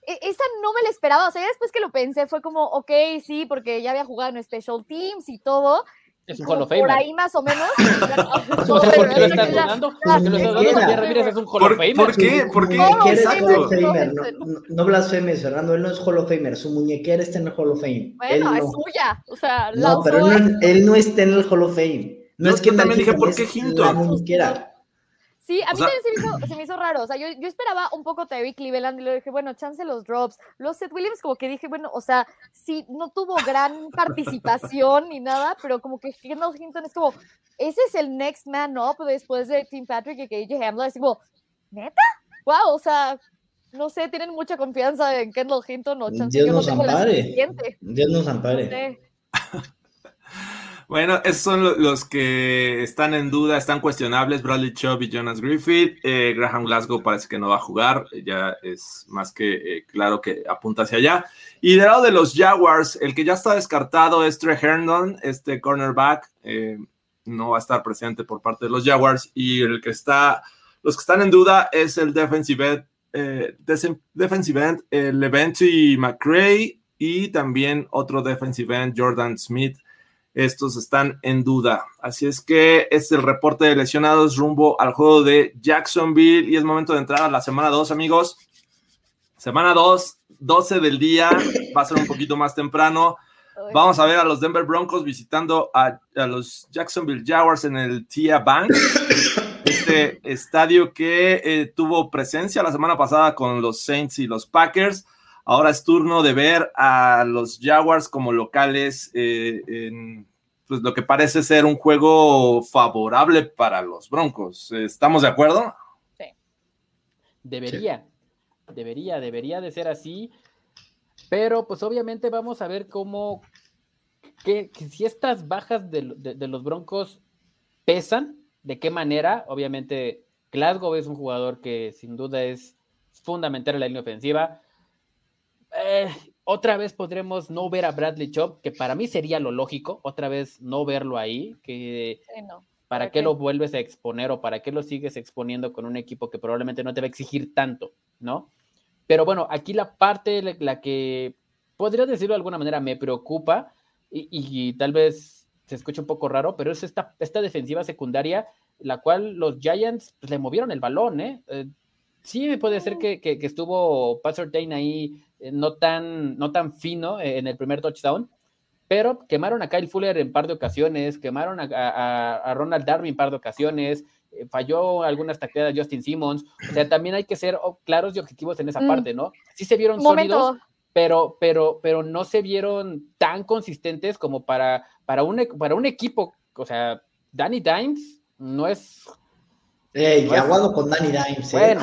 e esa no me la esperaba, o sea, ya después que lo pensé fue como, ok, sí, porque ya había jugado en Special Teams y todo. Es un Hall of Famer. Por ahí más o menos. o sea, ¿por qué lo estás dudando? ¿Por qué lo estás dudando? Javier Ramírez es un Hall of Famer. ¿Por qué? ¿Por qué? Exacto. No, no, no blasfemes, Fernando. Él no es Hall of Famer. Su muñequera está en el Hall of Fame. Bueno, él es no. suya. O sea, la No, pero él no, él no está en el Hall of Fame. No es que también dije, ¿por qué es Hinton? La muñequera. Sí, a mí O sea- también se me, hizo, se me hizo raro. O sea, yo, yo esperaba un poco Terry Cleveland y le dije, bueno, chance los drops. Los Seth Williams, como que dije, bueno, o sea, sí, no tuvo gran participación ni nada, pero como que Kendall Hinton es como, ese es el next man up después de Tim Patrick y KJ Hamler. Así como, ¿neta? Wow, o sea, no sé, tienen mucha confianza en Kendall Hinton o chance Dios yo no nos ampare. Dios nos No ampare. sé. Bueno, esos son lo- los que están en duda, están cuestionables, Bradley Chubb y Jonas Griffith. Eh, Graham Glasgow parece que no va a jugar, ya es más que eh, claro que apunta hacia allá. Y del lado de los Jaguars, el que ya está descartado es Trey Herndon, este cornerback, eh, no va a estar presente por parte de los Jaguars. Y el que está, los que están en duda es el defensive end, eh, defensive end eh, Leventy McCray y también otro defensive end, Jordan Smith estos están en duda. Así es que es el reporte de lesionados rumbo al juego de Jacksonville y es momento de entrar a la semana 2, amigos. Semana 2, 12 del día, va a ser un poquito más temprano. Vamos a ver a los Denver Broncos visitando a, a los Jacksonville Jaguars en el TIA Bank, este estadio que eh, tuvo presencia la semana pasada con los Saints y los Packers. Ahora es turno de ver a los Jaguars como locales eh, en pues, lo que parece ser un juego favorable para los Broncos. ¿Estamos de acuerdo? Debería, debería, debería de ser así. Pero pues obviamente vamos a ver cómo, que, que si estas bajas de, de- de los Broncos pesan, de qué manera. Obviamente Glasgow es un jugador que sin duda es fundamental en la línea ofensiva. Eh, otra vez podremos no ver a Bradley Chubb, que para mí sería lo lógico, otra vez no verlo ahí, que sí, no. ¿Para ¿Para qué lo vuelves a exponer o para qué lo sigues exponiendo con un equipo que probablemente no te va a exigir tanto, ¿no? Pero bueno, aquí la parte, la, la que podría decirlo de alguna manera, me preocupa y, y tal vez se escuche un poco raro, pero es esta, esta defensiva secundaria, la cual los Giants pues, le movieron el balón, ¿eh? Eh, sí puede ser que, que, que estuvo Pat Surtain ahí eh, no, tan, no tan fino eh, en el primer touchdown, pero quemaron a Kyle Fuller en par de ocasiones, quemaron a, a- a Ronald Darby en par de ocasiones, eh, falló algunas tacleadas Justin Simmons, o sea, también hay que ser oh, claros y objetivos en esa Mm. parte, ¿no? Sí se vieron Un sólidos, momento. pero, pero, pero no se vieron tan consistentes como para, para, un, para un equipo, o sea, Danny Dimes no es, Ey, No es- aguado con Danny Dimes. eh.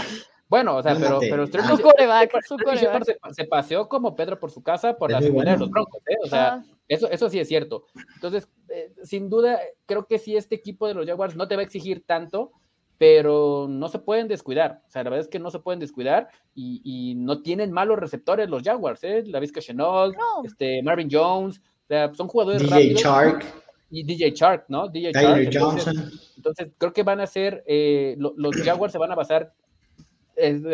Bueno, o sea, pero, pero Sterling. Su coreback, su Sterling Shepard coreback. se, se paseó como Pedro por su casa por Es la secundaria de los Broncos, ¿eh? O sea, Ah, eso, eso sí es cierto. Entonces, eh, sin duda, creo que sí, este equipo de los Jaguars no te va a exigir tanto, pero no se pueden descuidar. O sea, la verdad es que no se pueden descuidar y, y no tienen malos receptores los Jaguars, ¿eh? La Vizca Chenault, No. este, Marvin Jones, o sea, son jugadores DJ rápidos. Shark, Y DJ Shark, ¿no? DJ Shark. Entonces, Johnson. entonces, creo que van a ser, eh, lo- los Jaguars se van a basar,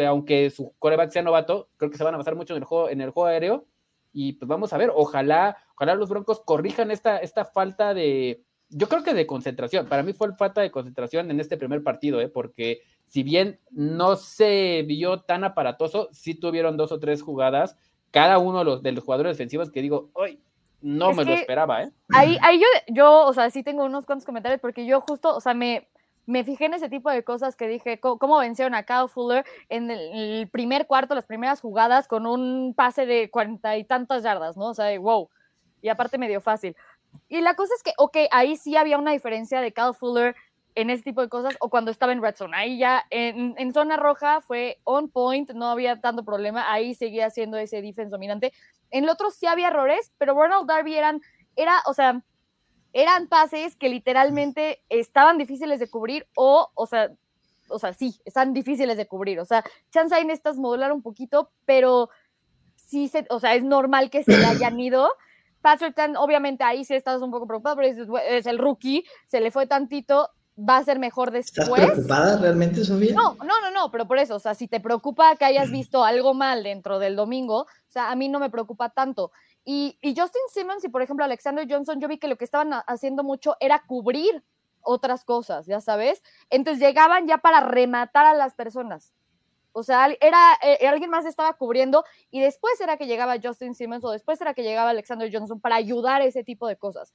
aunque su coreback sea novato, creo que se van a basar mucho en el juego, en el juego aéreo. Y pues vamos a ver, ojalá, ojalá los Broncos corrijan esta, esta falta de, yo creo que de concentración. Para mí fue falta de concentración en este primer partido, ¿eh? porque si bien no se vio tan aparatoso, sí tuvieron dos o tres jugadas, cada uno de los, de los jugadores defensivos que digo, ¡ay! No Es me lo esperaba, ¿eh? Ahí, ahí yo, yo, o sea, sí tengo unos cuantos comentarios porque yo justo, o sea, me, me fijé en ese tipo de cosas que dije, cómo, vencieron a Kyle Fuller en el, primer cuarto, las primeras jugadas, con un pase de cuarenta y tantas yardas, ¿no? O sea, wow. Y aparte medio fácil. Y la cosa es que, ok, ahí sí había una diferencia de Kyle Fuller en ese tipo de cosas o cuando estaba en red. Ahí ya en, en zona roja fue on point, no había tanto problema, ahí seguía siendo ese defense dominante. En el otro sí había errores, pero Ronald Darby eran, era, o sea, eran pases que literalmente estaban difíciles de cubrir o, o sea, o sea, sí, están difíciles de cubrir. O sea, chance ahí necesitas modular un poquito, pero sí, se, o sea, es normal que se le hayan ido. Patrick Tan, obviamente ahí sí estás un poco preocupado, pero "Güey, es el rookie, se le fue tantito, va a ser mejor ¿Estás después. preocupada realmente, Sofía? No, no, no, no, pero por eso, o sea, si te preocupa que hayas visto algo mal dentro del domingo, o sea, a mí no me preocupa tanto. Y, y Justin Simmons y, por ejemplo, Alexander Johnson, yo vi que lo que estaban ha- haciendo mucho era cubrir otras cosas, ya sabes. Entonces llegaban ya para rematar a las personas. O sea, era, eh, alguien más estaba cubriendo y después era que llegaba Justin Simmons o después era que llegaba Alexander Johnson para ayudar a ese tipo de cosas.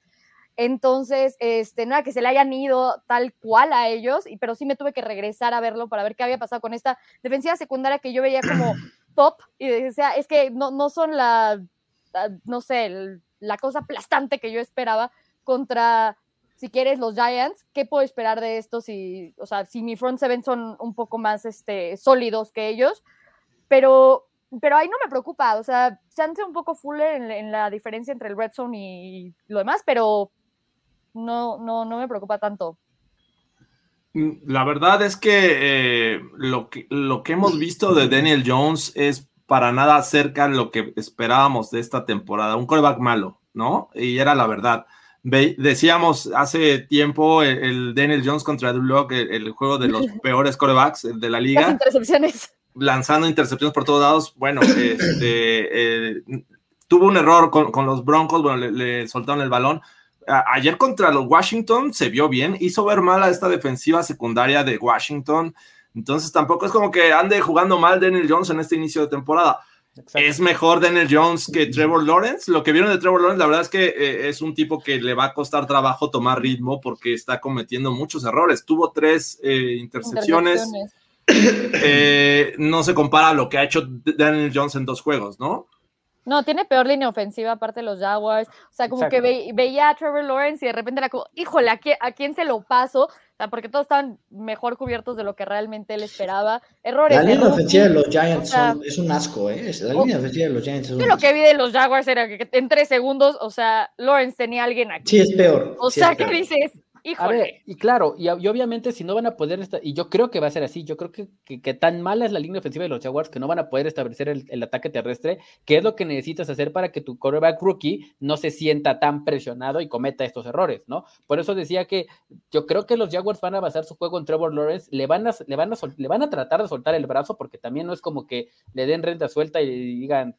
Entonces, este, nada, que se le hayan ido tal cual a ellos, y, pero sí me tuve que regresar a verlo para ver qué había pasado con esta defensiva secundaria que yo veía como top, y decía, es que no, no son la, no sé, la cosa aplastante que yo esperaba contra, si quieres, los Giants. ¿Qué puedo esperar de esto si, o sea, si mi front seven son un poco más este, sólidos que ellos? Pero pero ahí no me preocupa, o sea, se hace un poco fuller en, en, la diferencia entre el red zone y lo demás, pero no, no, no me preocupa tanto. Mm, la verdad es que, eh, lo que lo que hemos visto de Daniel Jones es para nada cerca de lo que esperábamos de esta temporada. Un coreback malo, ¿no? Y era la verdad. Ve, decíamos hace tiempo el, el, Daniel Jones contra Drew Lock, el, el, juego de los peores corebacks de la liga. Las intercepciones. Lanzando intercepciones por todos lados. Bueno, este, eh, tuvo un error con, con los Broncos, bueno, le, le soltaron el balón ayer contra los Washington se vio bien, hizo ver mal a esta defensiva secundaria de Washington. Entonces tampoco es como que ande jugando mal Daniel Jones en este inicio de temporada. Exacto. Es mejor Daniel Jones que Trevor Lawrence. Lo que vieron de Trevor Lawrence, la verdad es que eh, es un tipo que le va a costar trabajo tomar ritmo porque está cometiendo muchos errores. Tuvo tres eh, intercepciones. eh, no se compara a lo que ha hecho Daniel Jones en dos juegos, ¿no? No, tiene peor línea ofensiva aparte de los Jaguars. O sea, como Exacto. que ve, veía a Trevor Lawrence y de repente era como, híjole, ¿a quién, ¿a quién, se lo paso? O sea, porque todos estaban mejor cubiertos de lo que realmente él esperaba. Errores. La línea ofensiva de los Giants o sea, son, es un asco, ¿eh? La línea ofensiva de los Giants es un Yo lo que vi de los Jaguars era que en tres segundos, o sea, Lawrence tenía a alguien aquí. Sí, es peor. O sí sea, ¿qué dices? Híjole. A ver, y claro, y, y, obviamente si no van a poder, y yo creo que va a ser así, yo creo que, que, que, tan mala es la línea ofensiva de los Jaguars que no van a poder establecer el, el, ataque terrestre, que es lo que necesitas hacer para que tu quarterback rookie no se sienta tan presionado y cometa estos errores, ¿no? Por eso decía que yo creo que los Jaguars van a basar su juego en Trevor Lawrence, le van a, le van a, le van a tratar de soltar el brazo porque también no es como que le den renta suelta y digan,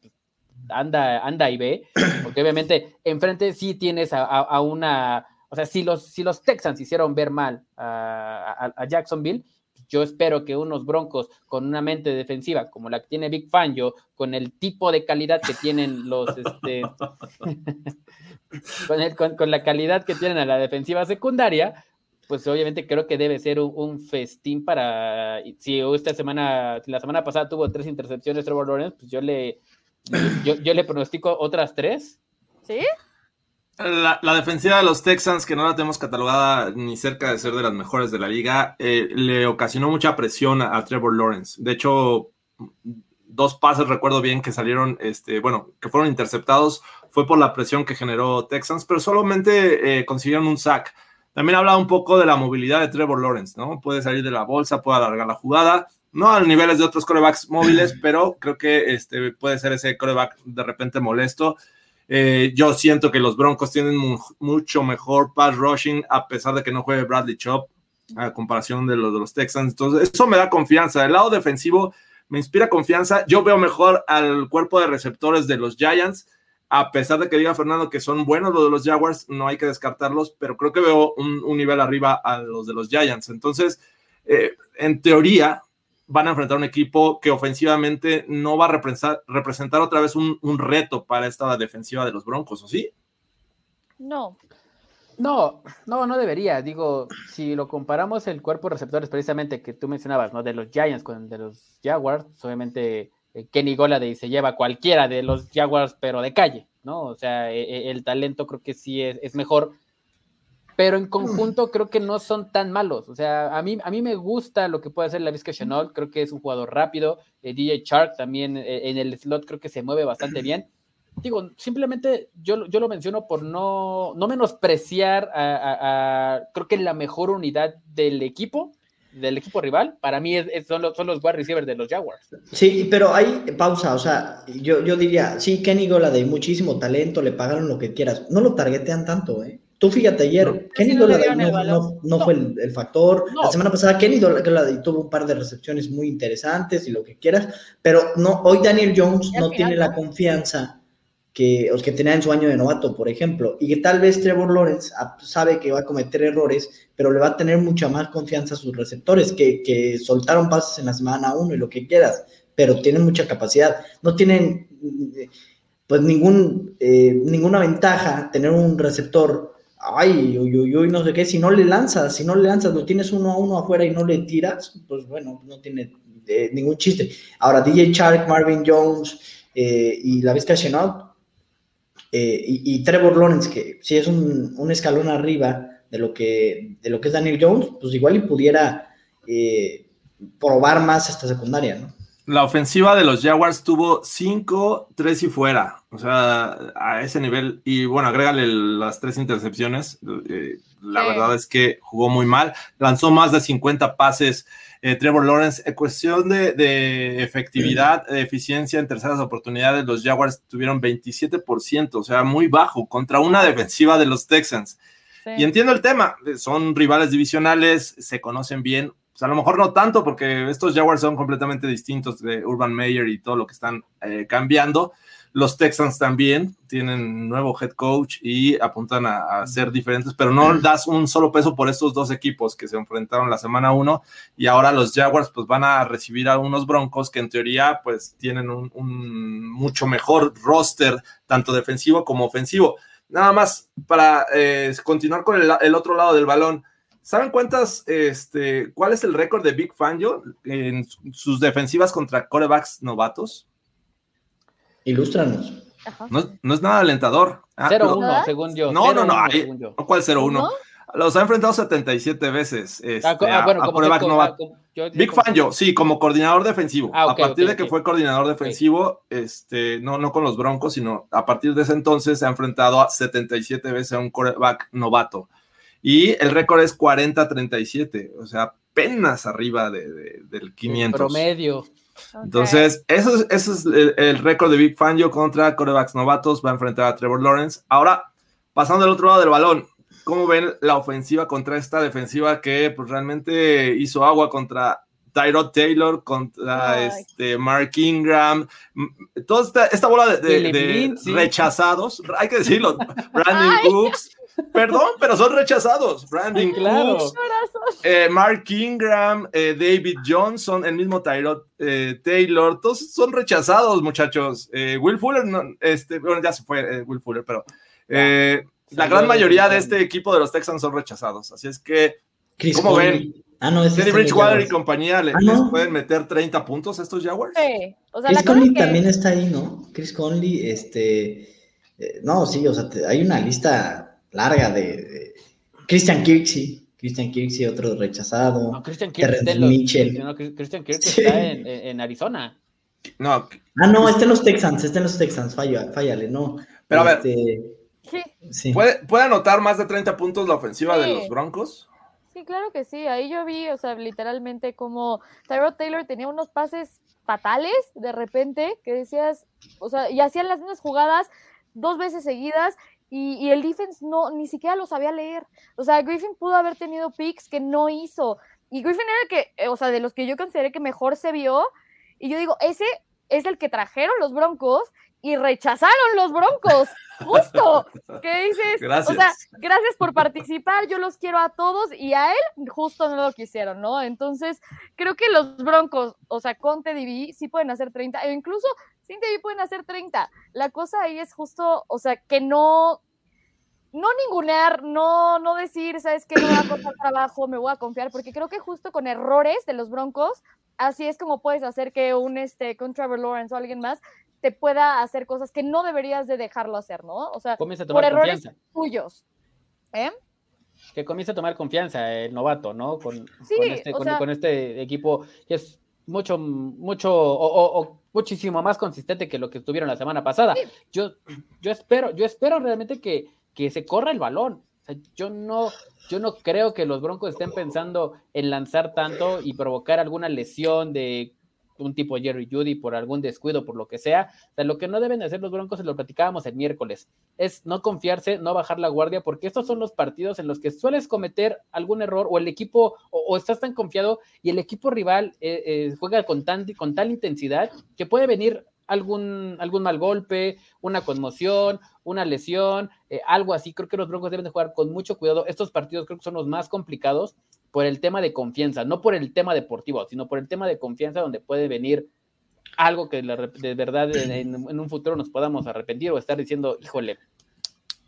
anda, anda y ve, porque obviamente enfrente sí tienes a, a, a una o sea, si los, si los Texans hicieron ver mal a, Jacksonville, yo espero que unos Broncos con una mente defensiva como la que tiene Big Fangio, con el tipo de calidad que tienen los, este, con, el, con, con, la calidad que tienen a la defensiva secundaria, pues obviamente creo que debe ser un, un, festín para, si esta semana, si la semana pasada tuvo tres intercepciones Trevor Lawrence, pues yo le, yo, yo le pronostico otras tres. ¿Sí? La, la, defensiva de los Texans, que no la tenemos catalogada ni cerca de ser de las mejores de la liga, eh, le ocasionó mucha presión a, a, Trevor Lawrence. De hecho, dos pases, recuerdo bien, que salieron, este, bueno, que fueron interceptados, fue por la presión que generó Texans, pero solamente eh, consiguieron un sack. También habla un poco de la movilidad de Trevor Lawrence, ¿no? Puede salir de la bolsa, puede alargar la jugada, no a niveles de otros corebacks móviles, pero creo que este, puede ser ese coreback de repente molesto. Eh, yo siento que los Broncos tienen mu mucho mejor pass rushing a pesar de que no juegue Bradley Chop a comparación de los de los Texans. Entonces, eso me da confianza. El lado defensivo me inspira confianza. Yo veo mejor al cuerpo de receptores de los Giants, a pesar de que diga Fernando que son buenos los de los Jaguars, no hay que descartarlos, pero creo que veo un, un nivel arriba a los de los Giants. Entonces, eh, en teoría, van a enfrentar un equipo que ofensivamente no va a representar, representar otra vez un, un, reto para esta defensiva de los Broncos, ¿o sí? No. No, no, no debería. Digo, si lo comparamos el cuerpo de receptores precisamente que tú mencionabas, ¿no? De los Giants con el de los Jaguars, obviamente eh, Kenny Golady se lleva cualquiera de los Jaguars, pero de calle, ¿no? O sea, eh, el talento creo que sí es, es mejor pero en conjunto creo que no son tan malos. O sea, a mí, a mí me gusta lo que puede hacer la Vizca Chenault, creo que es un jugador rápido. Eh, DJ Shark también eh, en el slot creo que se mueve bastante bien. Digo, simplemente yo, yo lo menciono por no, no menospreciar a, a, a, creo que la mejor unidad del equipo, del equipo rival, para mí es, es, son, los, son los wide receivers de los Jaguars. Sí, pero hay pausa, o sea, yo, yo diría, sí, Kenny Gola de muchísimo talento, le pagaron lo que quieras, no lo targetean tanto, ¿eh? Tú fíjate, ayer no, Kenny no, no, no, no, fue el, el factor. La semana pasada Kenny Dollard tuvo un par de recepciones muy interesantes y lo que quieras, pero no, hoy Daniel Jones no tiene la confianza que, que tenía en su año de novato, por ejemplo, y que tal vez Trevor Lawrence sabe que va a cometer errores, pero le va a tener mucha más confianza a sus receptores, que, que soltaron pases en la semana 1 y lo que quieras, pero tienen mucha capacidad. No tienen pues ningún, eh, ninguna ventaja tener un receptor ay, uy, uy, uy, no sé qué, si no le lanzas, si no le lanzas, lo tienes uno a uno afuera y no le tiras, pues bueno, no tiene eh, ningún chiste. Ahora, DJ Shark, Marvin Jones eh, y la Vizca Chenault eh, y, y, Trevor Lawrence, que si es un, un, escalón arriba de lo, que, de lo que es Daniel Jones, pues igual y pudiera probar más esta secundaria, ¿no? La ofensiva de los Jaguars tuvo 5, 3 y fuera. O sea, a ese nivel. Y bueno, agrégale las tres intercepciones. Eh, la sí. verdad es que jugó muy mal. Lanzó más de 50 pases. Eh, Trevor Lawrence, en cuestión de, de efectividad, eficiencia en terceras oportunidades, los Jaguars tuvieron 27%, o sea, muy bajo, contra una defensiva de los Texans. Sí. Y entiendo el tema, son rivales divisionales, se conocen bien, pues a lo mejor no tanto, porque estos Jaguars son completamente distintos de Urban Meyer y todo lo que están eh, cambiando. Los Texans también tienen nuevo head coach y apuntan a, a, ser diferentes, pero no das un solo peso por estos dos equipos que se enfrentaron la semana 1 y ahora los Jaguars pues van a recibir a unos Broncos que en teoría pues tienen un, un mucho mejor roster, tanto defensivo como ofensivo. Nada más para eh, continuar con el, el otro lado del balón. ¿Saben cuántas, este, cuál es el récord de Big Fangio en sus defensivas contra corebacks novatos? Ilústranos. No, no, es nada alentador. 0-1, ah, según yo. No, no, no. no ¿Cuál 0-1? Los ha enfrentado 77 veces este, ah, ah, bueno, a, a coreback novato. Big Fangio, sí, como coordinador defensivo. Ah, okay, a partir okay, de que okay. fue coordinador defensivo, este, no, no con los Broncos, sino a partir de ese entonces se ha enfrentado a 77 veces a un coreback novato y el récord es 40-37, o sea, apenas arriba de, de, del 500. El promedio. Entonces, okay. eso es, eso es el, el récord de Big Fangio contra corebacks novatos, va a enfrentar a Trevor Lawrence. Ahora, pasando al otro lado del balón, ¿cómo ven la ofensiva contra esta defensiva que pues, realmente hizo agua contra Tyrod Taylor contra Ay. este Mark Ingram, toda esta, esta bola de, de, de sí. rechazados, hay que decirlo, Brandon Cooks, perdón, pero son rechazados, Brandon claro. Cooks, eh, Mark Ingram, eh, David Johnson, el mismo Tyrod eh, Taylor, todos son rechazados, muchachos. Eh, Will Fuller, no, este, bueno, ya se fue eh, Will Fuller, pero la gran mayoría de este equipo de los Texans son rechazados, así es que, Chris ¿cómo Conley. ven? Ah, no, Teddy Bridgewater y compañía, ¿le, ah, no. ¿les pueden meter 30 puntos a estos Jaguars? Sí. O sea, Chris Conley que... también está ahí, ¿no? Chris Conley, este... Eh, no, sí, o sea, te, hay una lista larga de... de... Christian Kirksey, Christian Kirksey, otro rechazado. No, Christian Kirksey Mitchell. No, Christian Kirksey sí. está en, en, Arizona. No. Ah, no, está en los Texans, está en los Texans, falla, fállale, no. Pero este... a ver, sí. ¿Puede, ¿puede anotar más de 30 puntos la ofensiva sí. de los Broncos? Sí, claro que sí. Ahí yo vi, o sea, literalmente como Tyrod Taylor tenía unos pases fatales de repente que decías, o sea, y hacían las mismas jugadas dos veces seguidas y, y, el defense no, ni siquiera lo sabía leer. O sea, Griffin pudo haber tenido picks que no hizo. Y Griffin era el que, eh, o sea, de los que yo consideré que mejor se vio. Y yo digo, ese es el que trajeron los Broncos y rechazaron los Broncos. Justo. ¿Qué dices? Gracias. O sea, gracias por participar, yo los quiero a todos y a él justo no lo quisieron, ¿no? Entonces, creo que los Broncos, o sea, con Teddy sí pueden hacer 30, e incluso sin Teddy pueden hacer 30. La cosa ahí es justo, o sea, que no no ningunear, no, no decir, sabes que no va a costar trabajo, me voy a confiar, porque creo que justo con errores de los Broncos, así es como puedes hacer que un este con Trevor Lawrence o alguien más te pueda hacer cosas que no deberías de dejarlo hacer, ¿no? O sea, Comienza a tomar por errores confianza. tuyos. ¿Eh? Que comience a tomar confianza el novato, ¿no? Con, sí, con, este, con, sea... con, este, equipo que es mucho, mucho, o, o, o, muchísimo más consistente que lo que tuvieron la semana pasada. Sí. Yo, yo espero, yo espero realmente que, que se corra el balón. O sea, yo no, yo no creo que los Broncos estén pensando en lanzar tanto y provocar alguna lesión de un tipo Jerry Judy por algún descuido, por lo que sea. O lo que no deben hacer los Broncos, se lo platicábamos el miércoles, es no confiarse, no bajar la guardia, porque estos son los partidos en los que sueles cometer algún error o el equipo, o, o estás tan confiado y el equipo rival eh, eh, juega con, tan, con tal intensidad que puede venir algún, algún mal golpe, una conmoción, una lesión, eh, algo así. Creo que los Broncos deben de jugar con mucho cuidado. Estos partidos creo que son los más complicados por el tema de confianza, no por el tema deportivo, sino por el tema de confianza donde puede venir algo que de verdad en, un futuro nos podamos arrepentir o estar diciendo, híjole,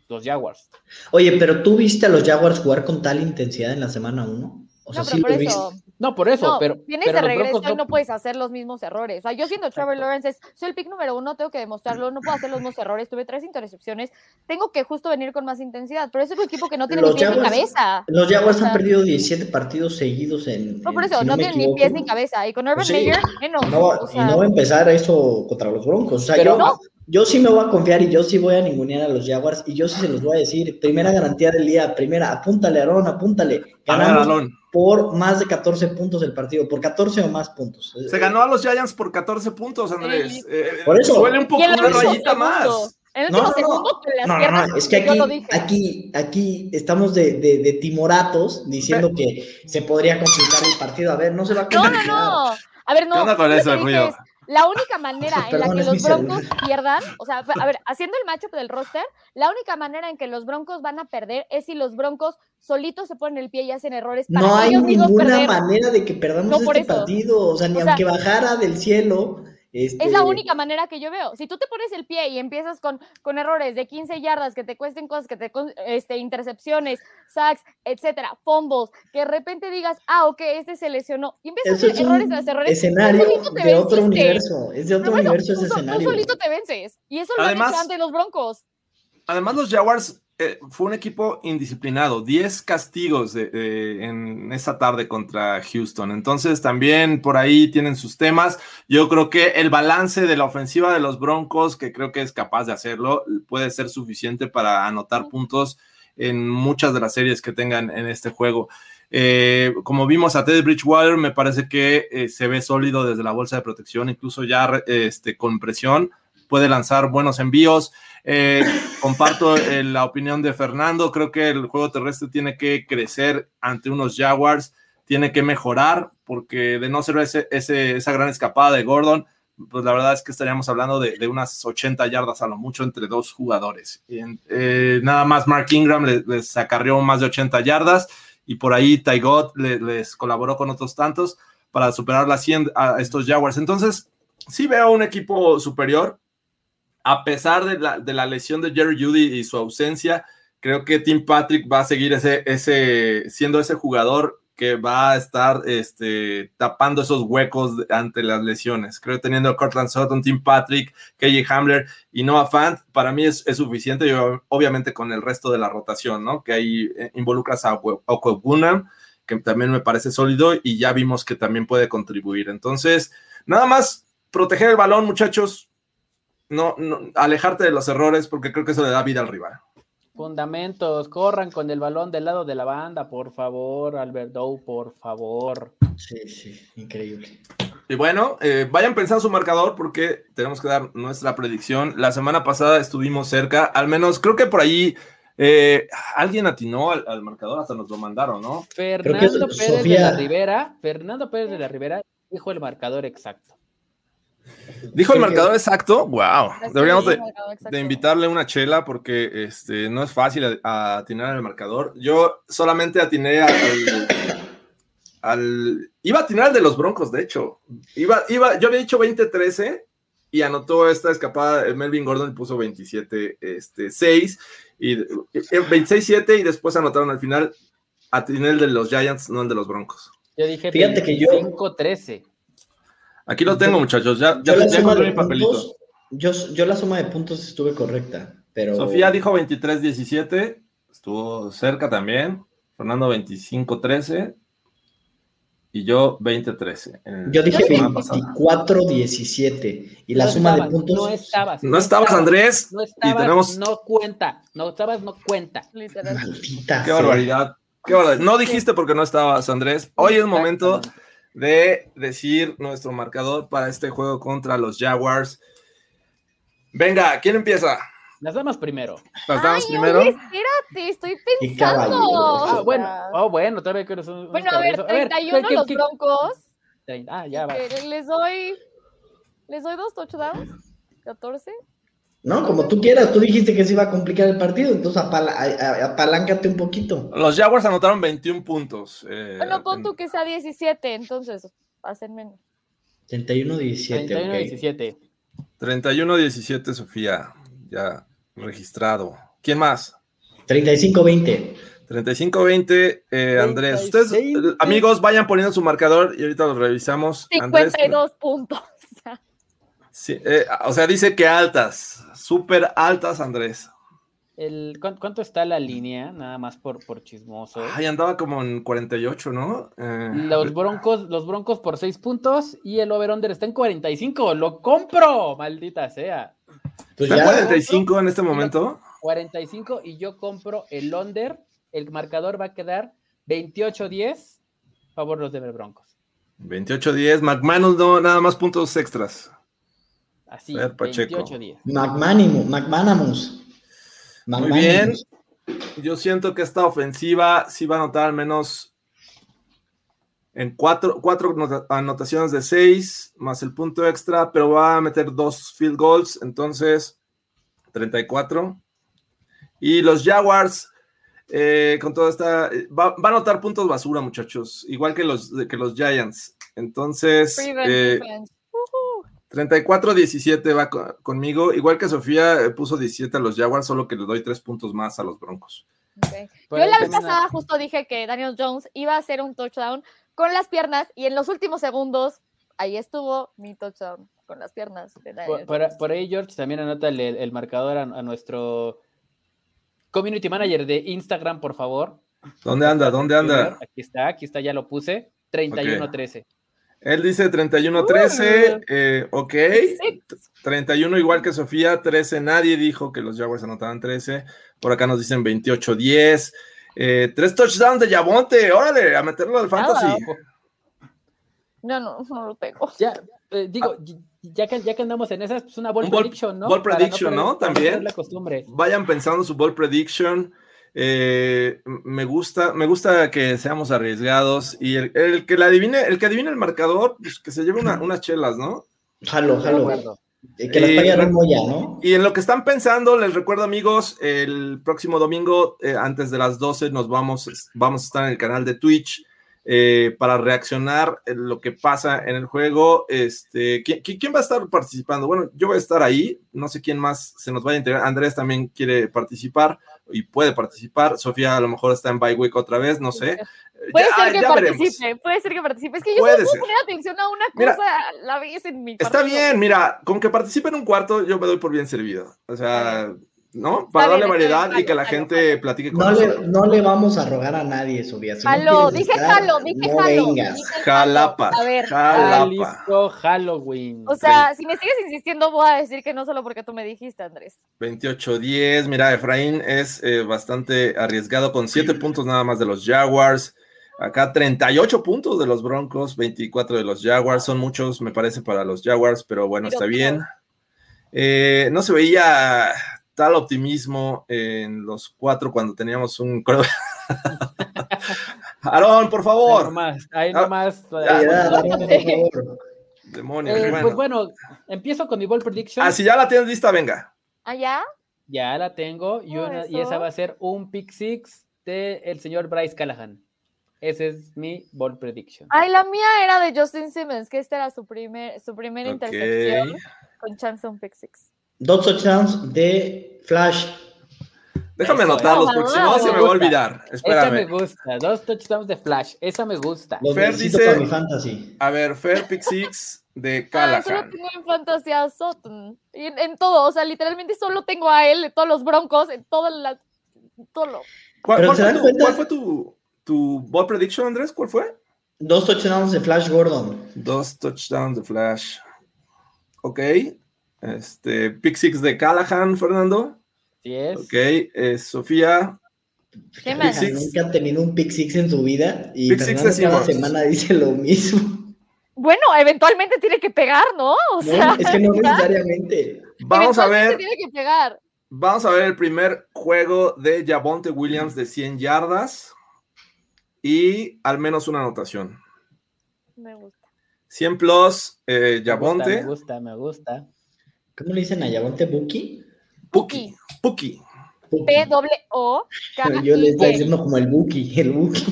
los Jaguars. Oye, pero tú viste a los Jaguars jugar con tal intensidad en la semana 1? O sea, no, sí por eso. viste. No, por eso, no, pero. Tienes pero de regreso y no puedes hacer los mismos errores. O sea, yo siendo Trevor Lawrence, es- soy el pick número uno, tengo que demostrarlo, no puedo hacer los mismos errores. Tuve tres intercepciones, tengo que justo venir con más intensidad. Pero es un equipo que no tiene Los ni pies ni cabeza. Los Jaguars O sea, han perdido 17 partidos seguidos en. No, por en- eso, si no, tienen ni pies ni cabeza. Y con Urban Pues sí. Meyer, menos. O y no va a empezar eso contra los Broncos. O sea, Pero- yo, yo sí me voy a confiar y yo sí voy a ningunear a los Jaguars y yo sí se los voy a decir. Primera garantía del día, primera, apúntale, Aaron, apúntale. A ver, Ganamos. Por más de 14 puntos el partido, por 14 o más puntos. Se ganó a los Giants por 14 puntos, Andrés. Sí. Eh, Por eso. Suele un poco una rayita segundo, más. En No, no, no. segundo, No, no, piernas, no, es que aquí, aquí, aquí estamos de, de, de timoratos diciendo que se podría complicar el partido. A ver, no se va a No, complicar. no, no. A ver, no. ¿Qué onda con eso, que dije Ruido? es, La única manera en la que los Broncos celular. pierdan, o sea, a ver, haciendo el matchup del roster, la única manera en que los Broncos van a perder es si los Broncos solitos se ponen el pie y hacen errores para No hay ellos ninguna perder. manera de que perdamos No, este partido. O sea, ni O sea, aunque bajara del cielo. Este, Es la única manera que yo veo. Si tú te pones el pie y empiezas con, con errores de 15 yardas que te cuesten cosas, que te con- este, intercepciones, sacks, etcétera, fumbles, que de repente digas, ah, ok, este se lesionó, y empiezas Eso a hacer errores tras errores, escenario tú solito te de otro venciste. universo. Es de otro Pero bueno, universo ese tú, so- tú escenario. solito te vences. Y eso lo Además- han hecho antes los Broncos. Además, los Jaguars eh, fue un equipo indisciplinado. 10 castigos de- de- en esa tarde contra Houston. Entonces, también por ahí tienen sus temas. Yo creo que el balance de la ofensiva de los Broncos, que creo que es capaz de hacerlo, puede ser suficiente para anotar puntos en muchas de las series que tengan en este juego. Eh, como vimos a Teddy Bridgewater, me parece que eh, se ve sólido desde la bolsa de protección, incluso ya este, con presión, puede lanzar buenos envíos. Eh, comparto eh, la opinión de Fernando, creo que el juego terrestre tiene que crecer ante unos Jaguars, tiene que mejorar, porque de no ser ese, esa gran escapada de Gordon, pues la verdad es que estaríamos hablando de, de unas 80 yardas a lo mucho entre dos jugadores. Eh, nada más Mark Ingram le- les acarreó más de 80 yardas y por ahí Ty God le- les colaboró con otros tantos para superar las 100 a estos Jaguars. Entonces, sí veo un equipo superior, a pesar de la, de la lesión de Jerry Judy y su ausencia, creo que Tim Patrick va a seguir ese, ese, siendo ese jugador que va a estar este, tapando esos huecos ante las lesiones. Creo que teniendo a Cortland Sutton, Tim Patrick, KJ Hamler y Noah Fant, para mí es, es suficiente, y ob- obviamente con el resto de la rotación, ¿no? Que ahí eh, involucras a Okwebunam, que también me parece sólido y ya vimos que también puede contribuir. Entonces, nada más proteger el balón, muchachos, no, no, alejarte de los errores porque creo que eso le da vida al rival. Fundamentos, corran con el balón del lado de la banda, por favor, Alberto, por favor. Sí, sí, increíble. Y bueno, eh, vayan pensando su marcador porque tenemos que dar nuestra predicción. La semana pasada estuvimos cerca, al menos creo que por ahí eh, alguien atinó al, al marcador, hasta nos lo mandaron, ¿no? Fernando Pérez de la Rivera, Fernando Pérez de la Rivera dijo el marcador exacto. Dijo el marcador exacto, wow. Deberíamos de, invitarle una chela porque este, no es fácil atinar el marcador. Yo solamente atiné al, al- Iba a atinar al de los Broncos, de hecho. Iba, iba, yo había dicho 20-13 y anotó esta escapada. eh, Melvin Gordon y puso 27-6 este, seis, y eh, 26-7 y después anotaron al final. Atiné el de los Giants, no el de los Broncos. Yo dije Fíjate que yo- 25-13. Aquí lo tengo, muchachos. Ya, Yo ya, la, ya suma encontré de mi papelito. puntos, yo, yo la suma de puntos estuve correcta, pero Sofía dijo 23-17, estuvo cerca también. Fernando 25-13 y yo 20-13. en yo dije Yo dije 24-17 y la No suma estabas, de puntos No estabas. No estabas, Andrés. No y estabas, tenemos. no cuenta. No estabas, no cuenta. Literal. maldita Qué sea. barbaridad. Qué barbaridad. No dijiste porque no estabas, Andrés. Hoy es momento de decir nuestro marcador para este juego contra los Jaguars. Venga, ¿quién empieza? Las damas primero. ¿Las damas Ay, primero? oye, espérate, estoy pensando. Ah, bueno, oh, bueno, todavía que un Bueno, a ver, cabroso. 31 ¿qué- los qué- Broncos. qué- Ah, ya va. Eh, Les doy. Les doy dos touchdowns. 14. No, como tú quieras, tú dijiste que se iba a complicar el partido, entonces apala- a- a- apaláncate un poquito. Los Jaguars anotaron 21 puntos. eh, Bueno, pon tú que sea 17, entonces hacen menos. 31-17, 31 ok. 17. 31-17, Sofía. Ya registrado. ¿Quién más? 35-20. 35-20, eh, Andrés. Ustedes, 36. amigos, vayan poniendo su marcador y ahorita lo revisamos. Andrés, 52 puntos. sí, eh, o sea, dice que altas, súper altas, Andrés. El, ¿cuán- ¿Cuánto está la línea? Nada más por, por chismoso. Ay, andaba como en 48, ¿no? Eh, Los broncos, los broncos por 6 puntos y el over-under está en 45. ¡Lo compro! Maldita sea. Pues ¿Está en ya, 45 en este momento? 45 y yo compro el under. El marcador va a quedar 28-10. Favor los Denver Broncos. 28-10. McManus no, nada más puntos extras. Así, Fer Pacheco. 28-10. McManimus, McManamus. Muy bien. Yo siento que esta ofensiva sí va a anotar al menos en cuatro, cuatro nota- anotaciones de seis, más el punto extra, pero va a meter dos field goals, entonces 34. Y los Jaguars, eh, con toda esta, va, va a anotar puntos basura, muchachos, igual que los, que los Giants. Entonces, eh. 34-17 va co- conmigo, igual que Sofía eh, puso 17 a los Jaguars, solo que le doy tres puntos más a los Broncos. Ok. Por Yo la vez pasada justo dije que Daniel Jones iba a hacer un touchdown con las piernas y en los últimos segundos ahí estuvo mi touchdown con las piernas de Daniel Por, por- Jones. por ahí, George, también anota el, el marcador a, a nuestro community manager de Instagram, por favor. ¿Dónde anda? ¿Dónde anda? Aquí está, aquí está, ya lo puse. 31-13. Él dice 31-13, eh, ok. Sí. 31 igual que Sofía, 13 nadie dijo que los Jaguars anotaban 13. Por acá nos dicen 28-10. Eh, tres touchdowns de Yabonte, órale, a meterlo al fantasy. Nada, No, no, no lo tengo. Ya, eh, digo, y- ya que, ya que andamos en esas, pues una ball Un ball- prediction, ¿no? ball prediction, ¿no? para También. perder la costumbre. Vayan pensando su ball prediction. Eh, me gusta, me gusta que seamos arriesgados y el, el que la adivine, el que adivine el marcador, pues que se lleve una- unas chelas, ¿no? Jalo, jalo. Y en lo que están pensando, les recuerdo amigos, el próximo domingo, eh, antes de las 12, nos vamos, vamos a estar en el canal de Twitch eh, para reaccionar en lo que pasa en el juego. Este, ¿quién, quién- va a estar participando? Bueno, yo voy a estar ahí, no sé quién más se nos vaya a integrar. Andrés también quiere participar y puede participar. Sofía a lo mejor está en bye week otra vez, no sé. Puede Ya- ser que veremos. participe, puede ser que participe. Es que yo Puede solo puedo ser. poner atención a una Mira, cosa a la vez en mi Está bien, mira, con que participe en un cuarto, yo me doy por bien servido. O sea, ¿no? Para bien, darle variedad bien, y que la gente platique con No nosotros. le, no le vamos a rogar a nadie, Sofía. Si no dije estar, jalo, dije no jalo. vengas. dije. Jalapa. A ver, Jalapa. Jalisco Halloween. o sea, si me sigues insistiendo, voy a decir que no solo porque tú me dijiste, Andrés. 28-10. Mira, Efraín es eh, bastante arriesgado con 7 puntos nada más de los Jaguars. Acá 38 puntos de los Broncos, 24 de los Jaguars. Son muchos, me parece, para los Jaguars, pero bueno, Pero está bien. Eh, no se veía tal optimismo en los cuatro cuando teníamos un. Aarón, por Ahí favor. nomás, ahí Ah, nomás. ya, Ya, Aarón, por favor. Demonios. eh, bueno. Pues bueno, empiezo con mi ball prediction. Ah, si ya la tienes lista, venga. ¿Allá? Ya la tengo y, una- y eso. esa va a ser un pick six de el señor Bryce Callahan. Ese es mi ball prediction. Ay, la mía era de Justin Simmons, que esta era su, primer, su primera Ok. intercepción con chance de un pick six. Dos touchdowns de Flash. Déjame Eso, anotarlos porque si no se me va a gusta. olvidar. Esa me Espérame. gusta. Dos touchdowns de Flash. Esa me gusta. Los Fer dice- mi fantasy. A ver, Fair Pick Six de Ah, solo Callahan. tengo en fantasía a Sutton. Y en, en todo, o sea, literalmente solo tengo a él, en todos los broncos, en todas las. Todo lo. ¿Cuál, cuál fue, tu, cuál fue tu, tu ball prediction, Andrés? ¿Cuál fue? Dos touchdowns de Flash Gordon. Dos touchdowns de Flash. Ok. Este, pick six de Callahan, Fernando. Es. Ok. eh, Sofía. ¿Qué Pick más? six. Nunca ha tenido un pick six en su vida y Pick six cada semana dice lo mismo. Bueno, eventualmente tiene que pegar, ¿no? O No, sea, es que no necesariamente. Vamos a ver. Tiene que pegar. Vamos a ver el primer juego de Javonte Williams de 100 yardas. Y al menos una anotación. Me gusta. 100 plus, eh, Me gusta, Javonte. Me gusta, me gusta. ¿Cómo le dicen a Yavonte Buki? Puki. Puki. P W O K Yo le estoy diciendo como el Buki, el Buki.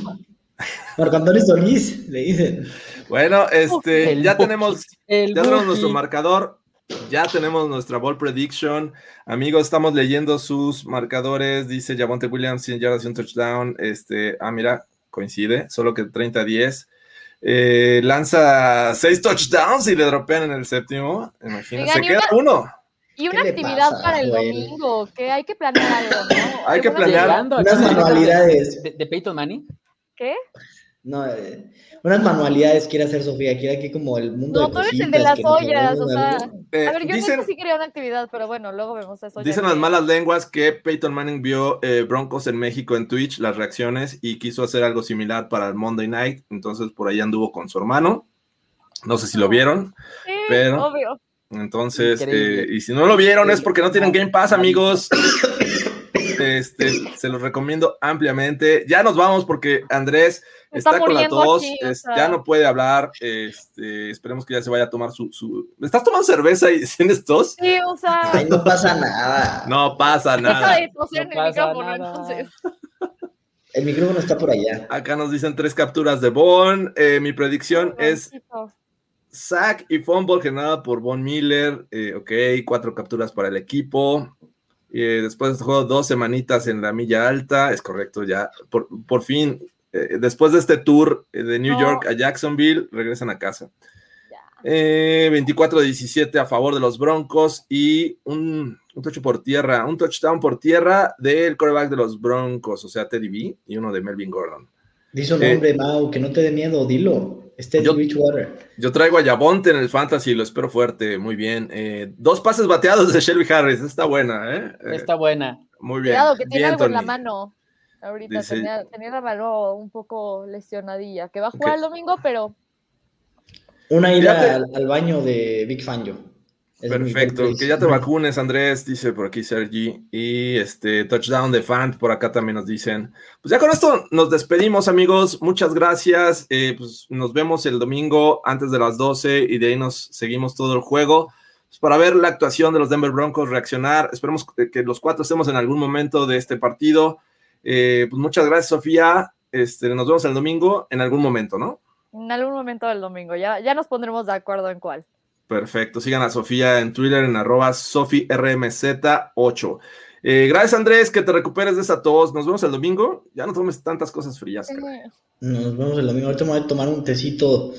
Marco Antonio Solís, le dicen. Bueno, este, El ya Buki. tenemos El Ya tenemos Buki. nuestro marcador. Ya tenemos nuestra ball prediction. Amigos, estamos leyendo sus marcadores. Dice Javonte Williams, 100 yardas y un touchdown. Este, ah, mira, coincide, solo que 30-10. Eh, lanza seis touchdowns y le dropean en el séptimo. Imagínense, se queda uno. Y una actividad para el domingo, que hay que planear algo, ¿no? hay que planear unas manualidades. ¿De, de Peyton Manning? ¿Qué? No, eh, unas manualidades quiere hacer Sofía, quiere aquí como el mundo no, de tú eres el de las ollas, o sea. Eh, a ver, yo dicen- neta sí quería una actividad, pero bueno, luego vemos eso. Dicen que- las malas lenguas que Peyton Manning vio eh, Broncos en México en Twitch, las reacciones, y quiso hacer algo similar para el Monday Night. Entonces por ahí anduvo con su hermano. No sé si lo vieron. Sí, pero- obvio. Entonces, eh, y si no lo vieron es porque no tienen Game Pass, amigos. Este, se los recomiendo ampliamente. Ya nos vamos porque Andrés está, está con la tos, aquí, o es- sea. ya no puede hablar. Este, esperemos que ya se vaya a tomar su, su... ¿Estás tomando cerveza y tienes tos? Sí, o sea, Ay, no pasa nada. No pasa nada. de toser No en el micrófono, nada. entonces. El micrófono está por allá. Acá nos dicen tres capturas de Bon. Eh, mi predicción es sack y fumble generada por Von Miller. Eh, ok, cuatro capturas para el equipo. Eh, después de este juego, dos semanitas en la milla alta. Es correcto, ya. Por, por fin, eh, después de este tour eh, de New No. York a Jacksonville, regresan a casa. Eh, 24-17 a favor de los Broncos y un, un touch por tierra, un touchdown por tierra del quarterback de los Broncos, o sea, Teddy B y uno de Melvin Gordon. Dice un Eh, nombre, Mau, que no te dé miedo, dilo. Este es Yo- Bridgewater. Yo traigo a Yabonte en el fantasy, lo espero fuerte, muy bien. Eh, dos pases bateados de Shelby Harris, está buena, ¿eh? Eh, Está buena. muy bien. Cuidado, que tiene bien, algo en la mano. Ahorita Dice- tenía, tenía la mano un poco lesionadilla, que va a jugar el domingo, pero Una ida al baño de Big Fangio. Es Perfecto, que ya te vacunes, Andrés, dice por aquí Sergi. Y este touchdown de Fant, por acá también nos dicen. Pues ya con esto nos despedimos, amigos. Muchas gracias. Eh, pues nos vemos el domingo antes de las 12 y de ahí nos seguimos todo el juego. Pues para ver la actuación de los Denver Broncos, reaccionar. Esperemos que- que los cuatro estemos en algún momento de este partido. Eh, pues muchas gracias, Sofía. Este, nos vemos el domingo en algún momento, ¿no? en algún momento del domingo ya, ya nos pondremos de acuerdo en cuál. Perfecto. Sigan a Sofía en Twitter en arroba SofiRMZ8. Eh, gracias, Andrés, que te recuperes de esa tos. Nos vemos el domingo. Ya no tomes tantas cosas frías. caray. Nos vemos el domingo. Ahorita me voy a tomar un tecito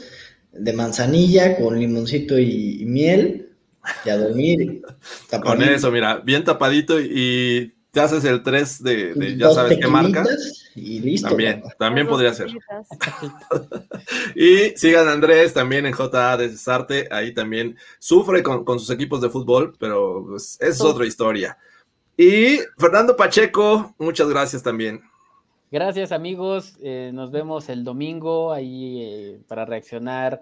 de manzanilla con limoncito y, y miel y a dormir. Con eso, mira, bien tapadito y, y te haces el 3 de, de ya Dos sabes qué marca. Y listo. También, también Dos podría ser. Y sigan a Andrés también en JA de Cesarte. Ahí también sufre con, con sus equipos de fútbol, pero pues, es otra historia. Y Fernando Pacheco, muchas gracias también. Gracias amigos, eh, nos vemos el domingo ahí eh, para reaccionar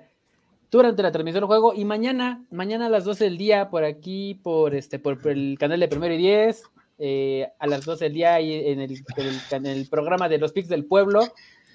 durante la transmisión del juego y mañana, mañana a las 12 del día por aquí, por este, por, por el canal de Primero y Diez, eh, a las 12 del día en el, en el, programa de los Picks del Pueblo,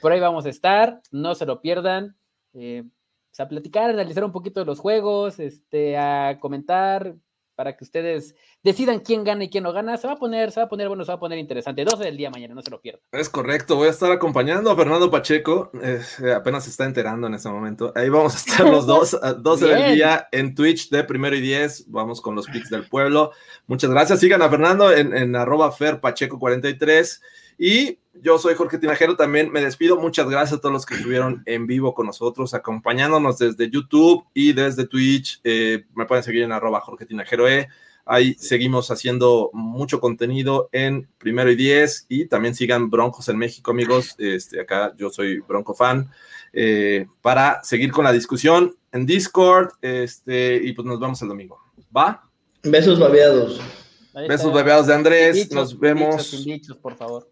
por ahí vamos a estar, no se lo pierdan, eh, pues, a platicar, analizar un poquito de los juegos, este, a comentar para que ustedes decidan quién gana y quién no gana, se va a poner, se va a poner, bueno, se va a poner interesante, 12 del día mañana, no se lo pierdan. Es correcto, voy a estar acompañando a Fernando Pacheco, eh, apenas se está enterando en este momento. Ahí vamos a estar los dos, a 12 del Bien. día en Twitch de primero y 10. Vamos con los pics del pueblo. Muchas gracias. Sigan a Fernando en, en arroba ferpacheco43. Y yo soy Jorge Tinajero, también me despido. Muchas gracias a todos los que estuvieron en vivo con nosotros, acompañándonos desde YouTube y desde Twitch. Eh, me pueden seguir en arroba Jorge Tinajero E. Ahí seguimos haciendo mucho contenido en primero y diez y también sigan Broncos en México, amigos. Este, acá yo soy Bronco fan. eh, para seguir con la discusión en Discord. Este, y pues nos vemos el domingo. ¿Va? Besos babeados. Besos está. bebeados de Andrés. Nos vemos. dichos, sin dichos, por favor.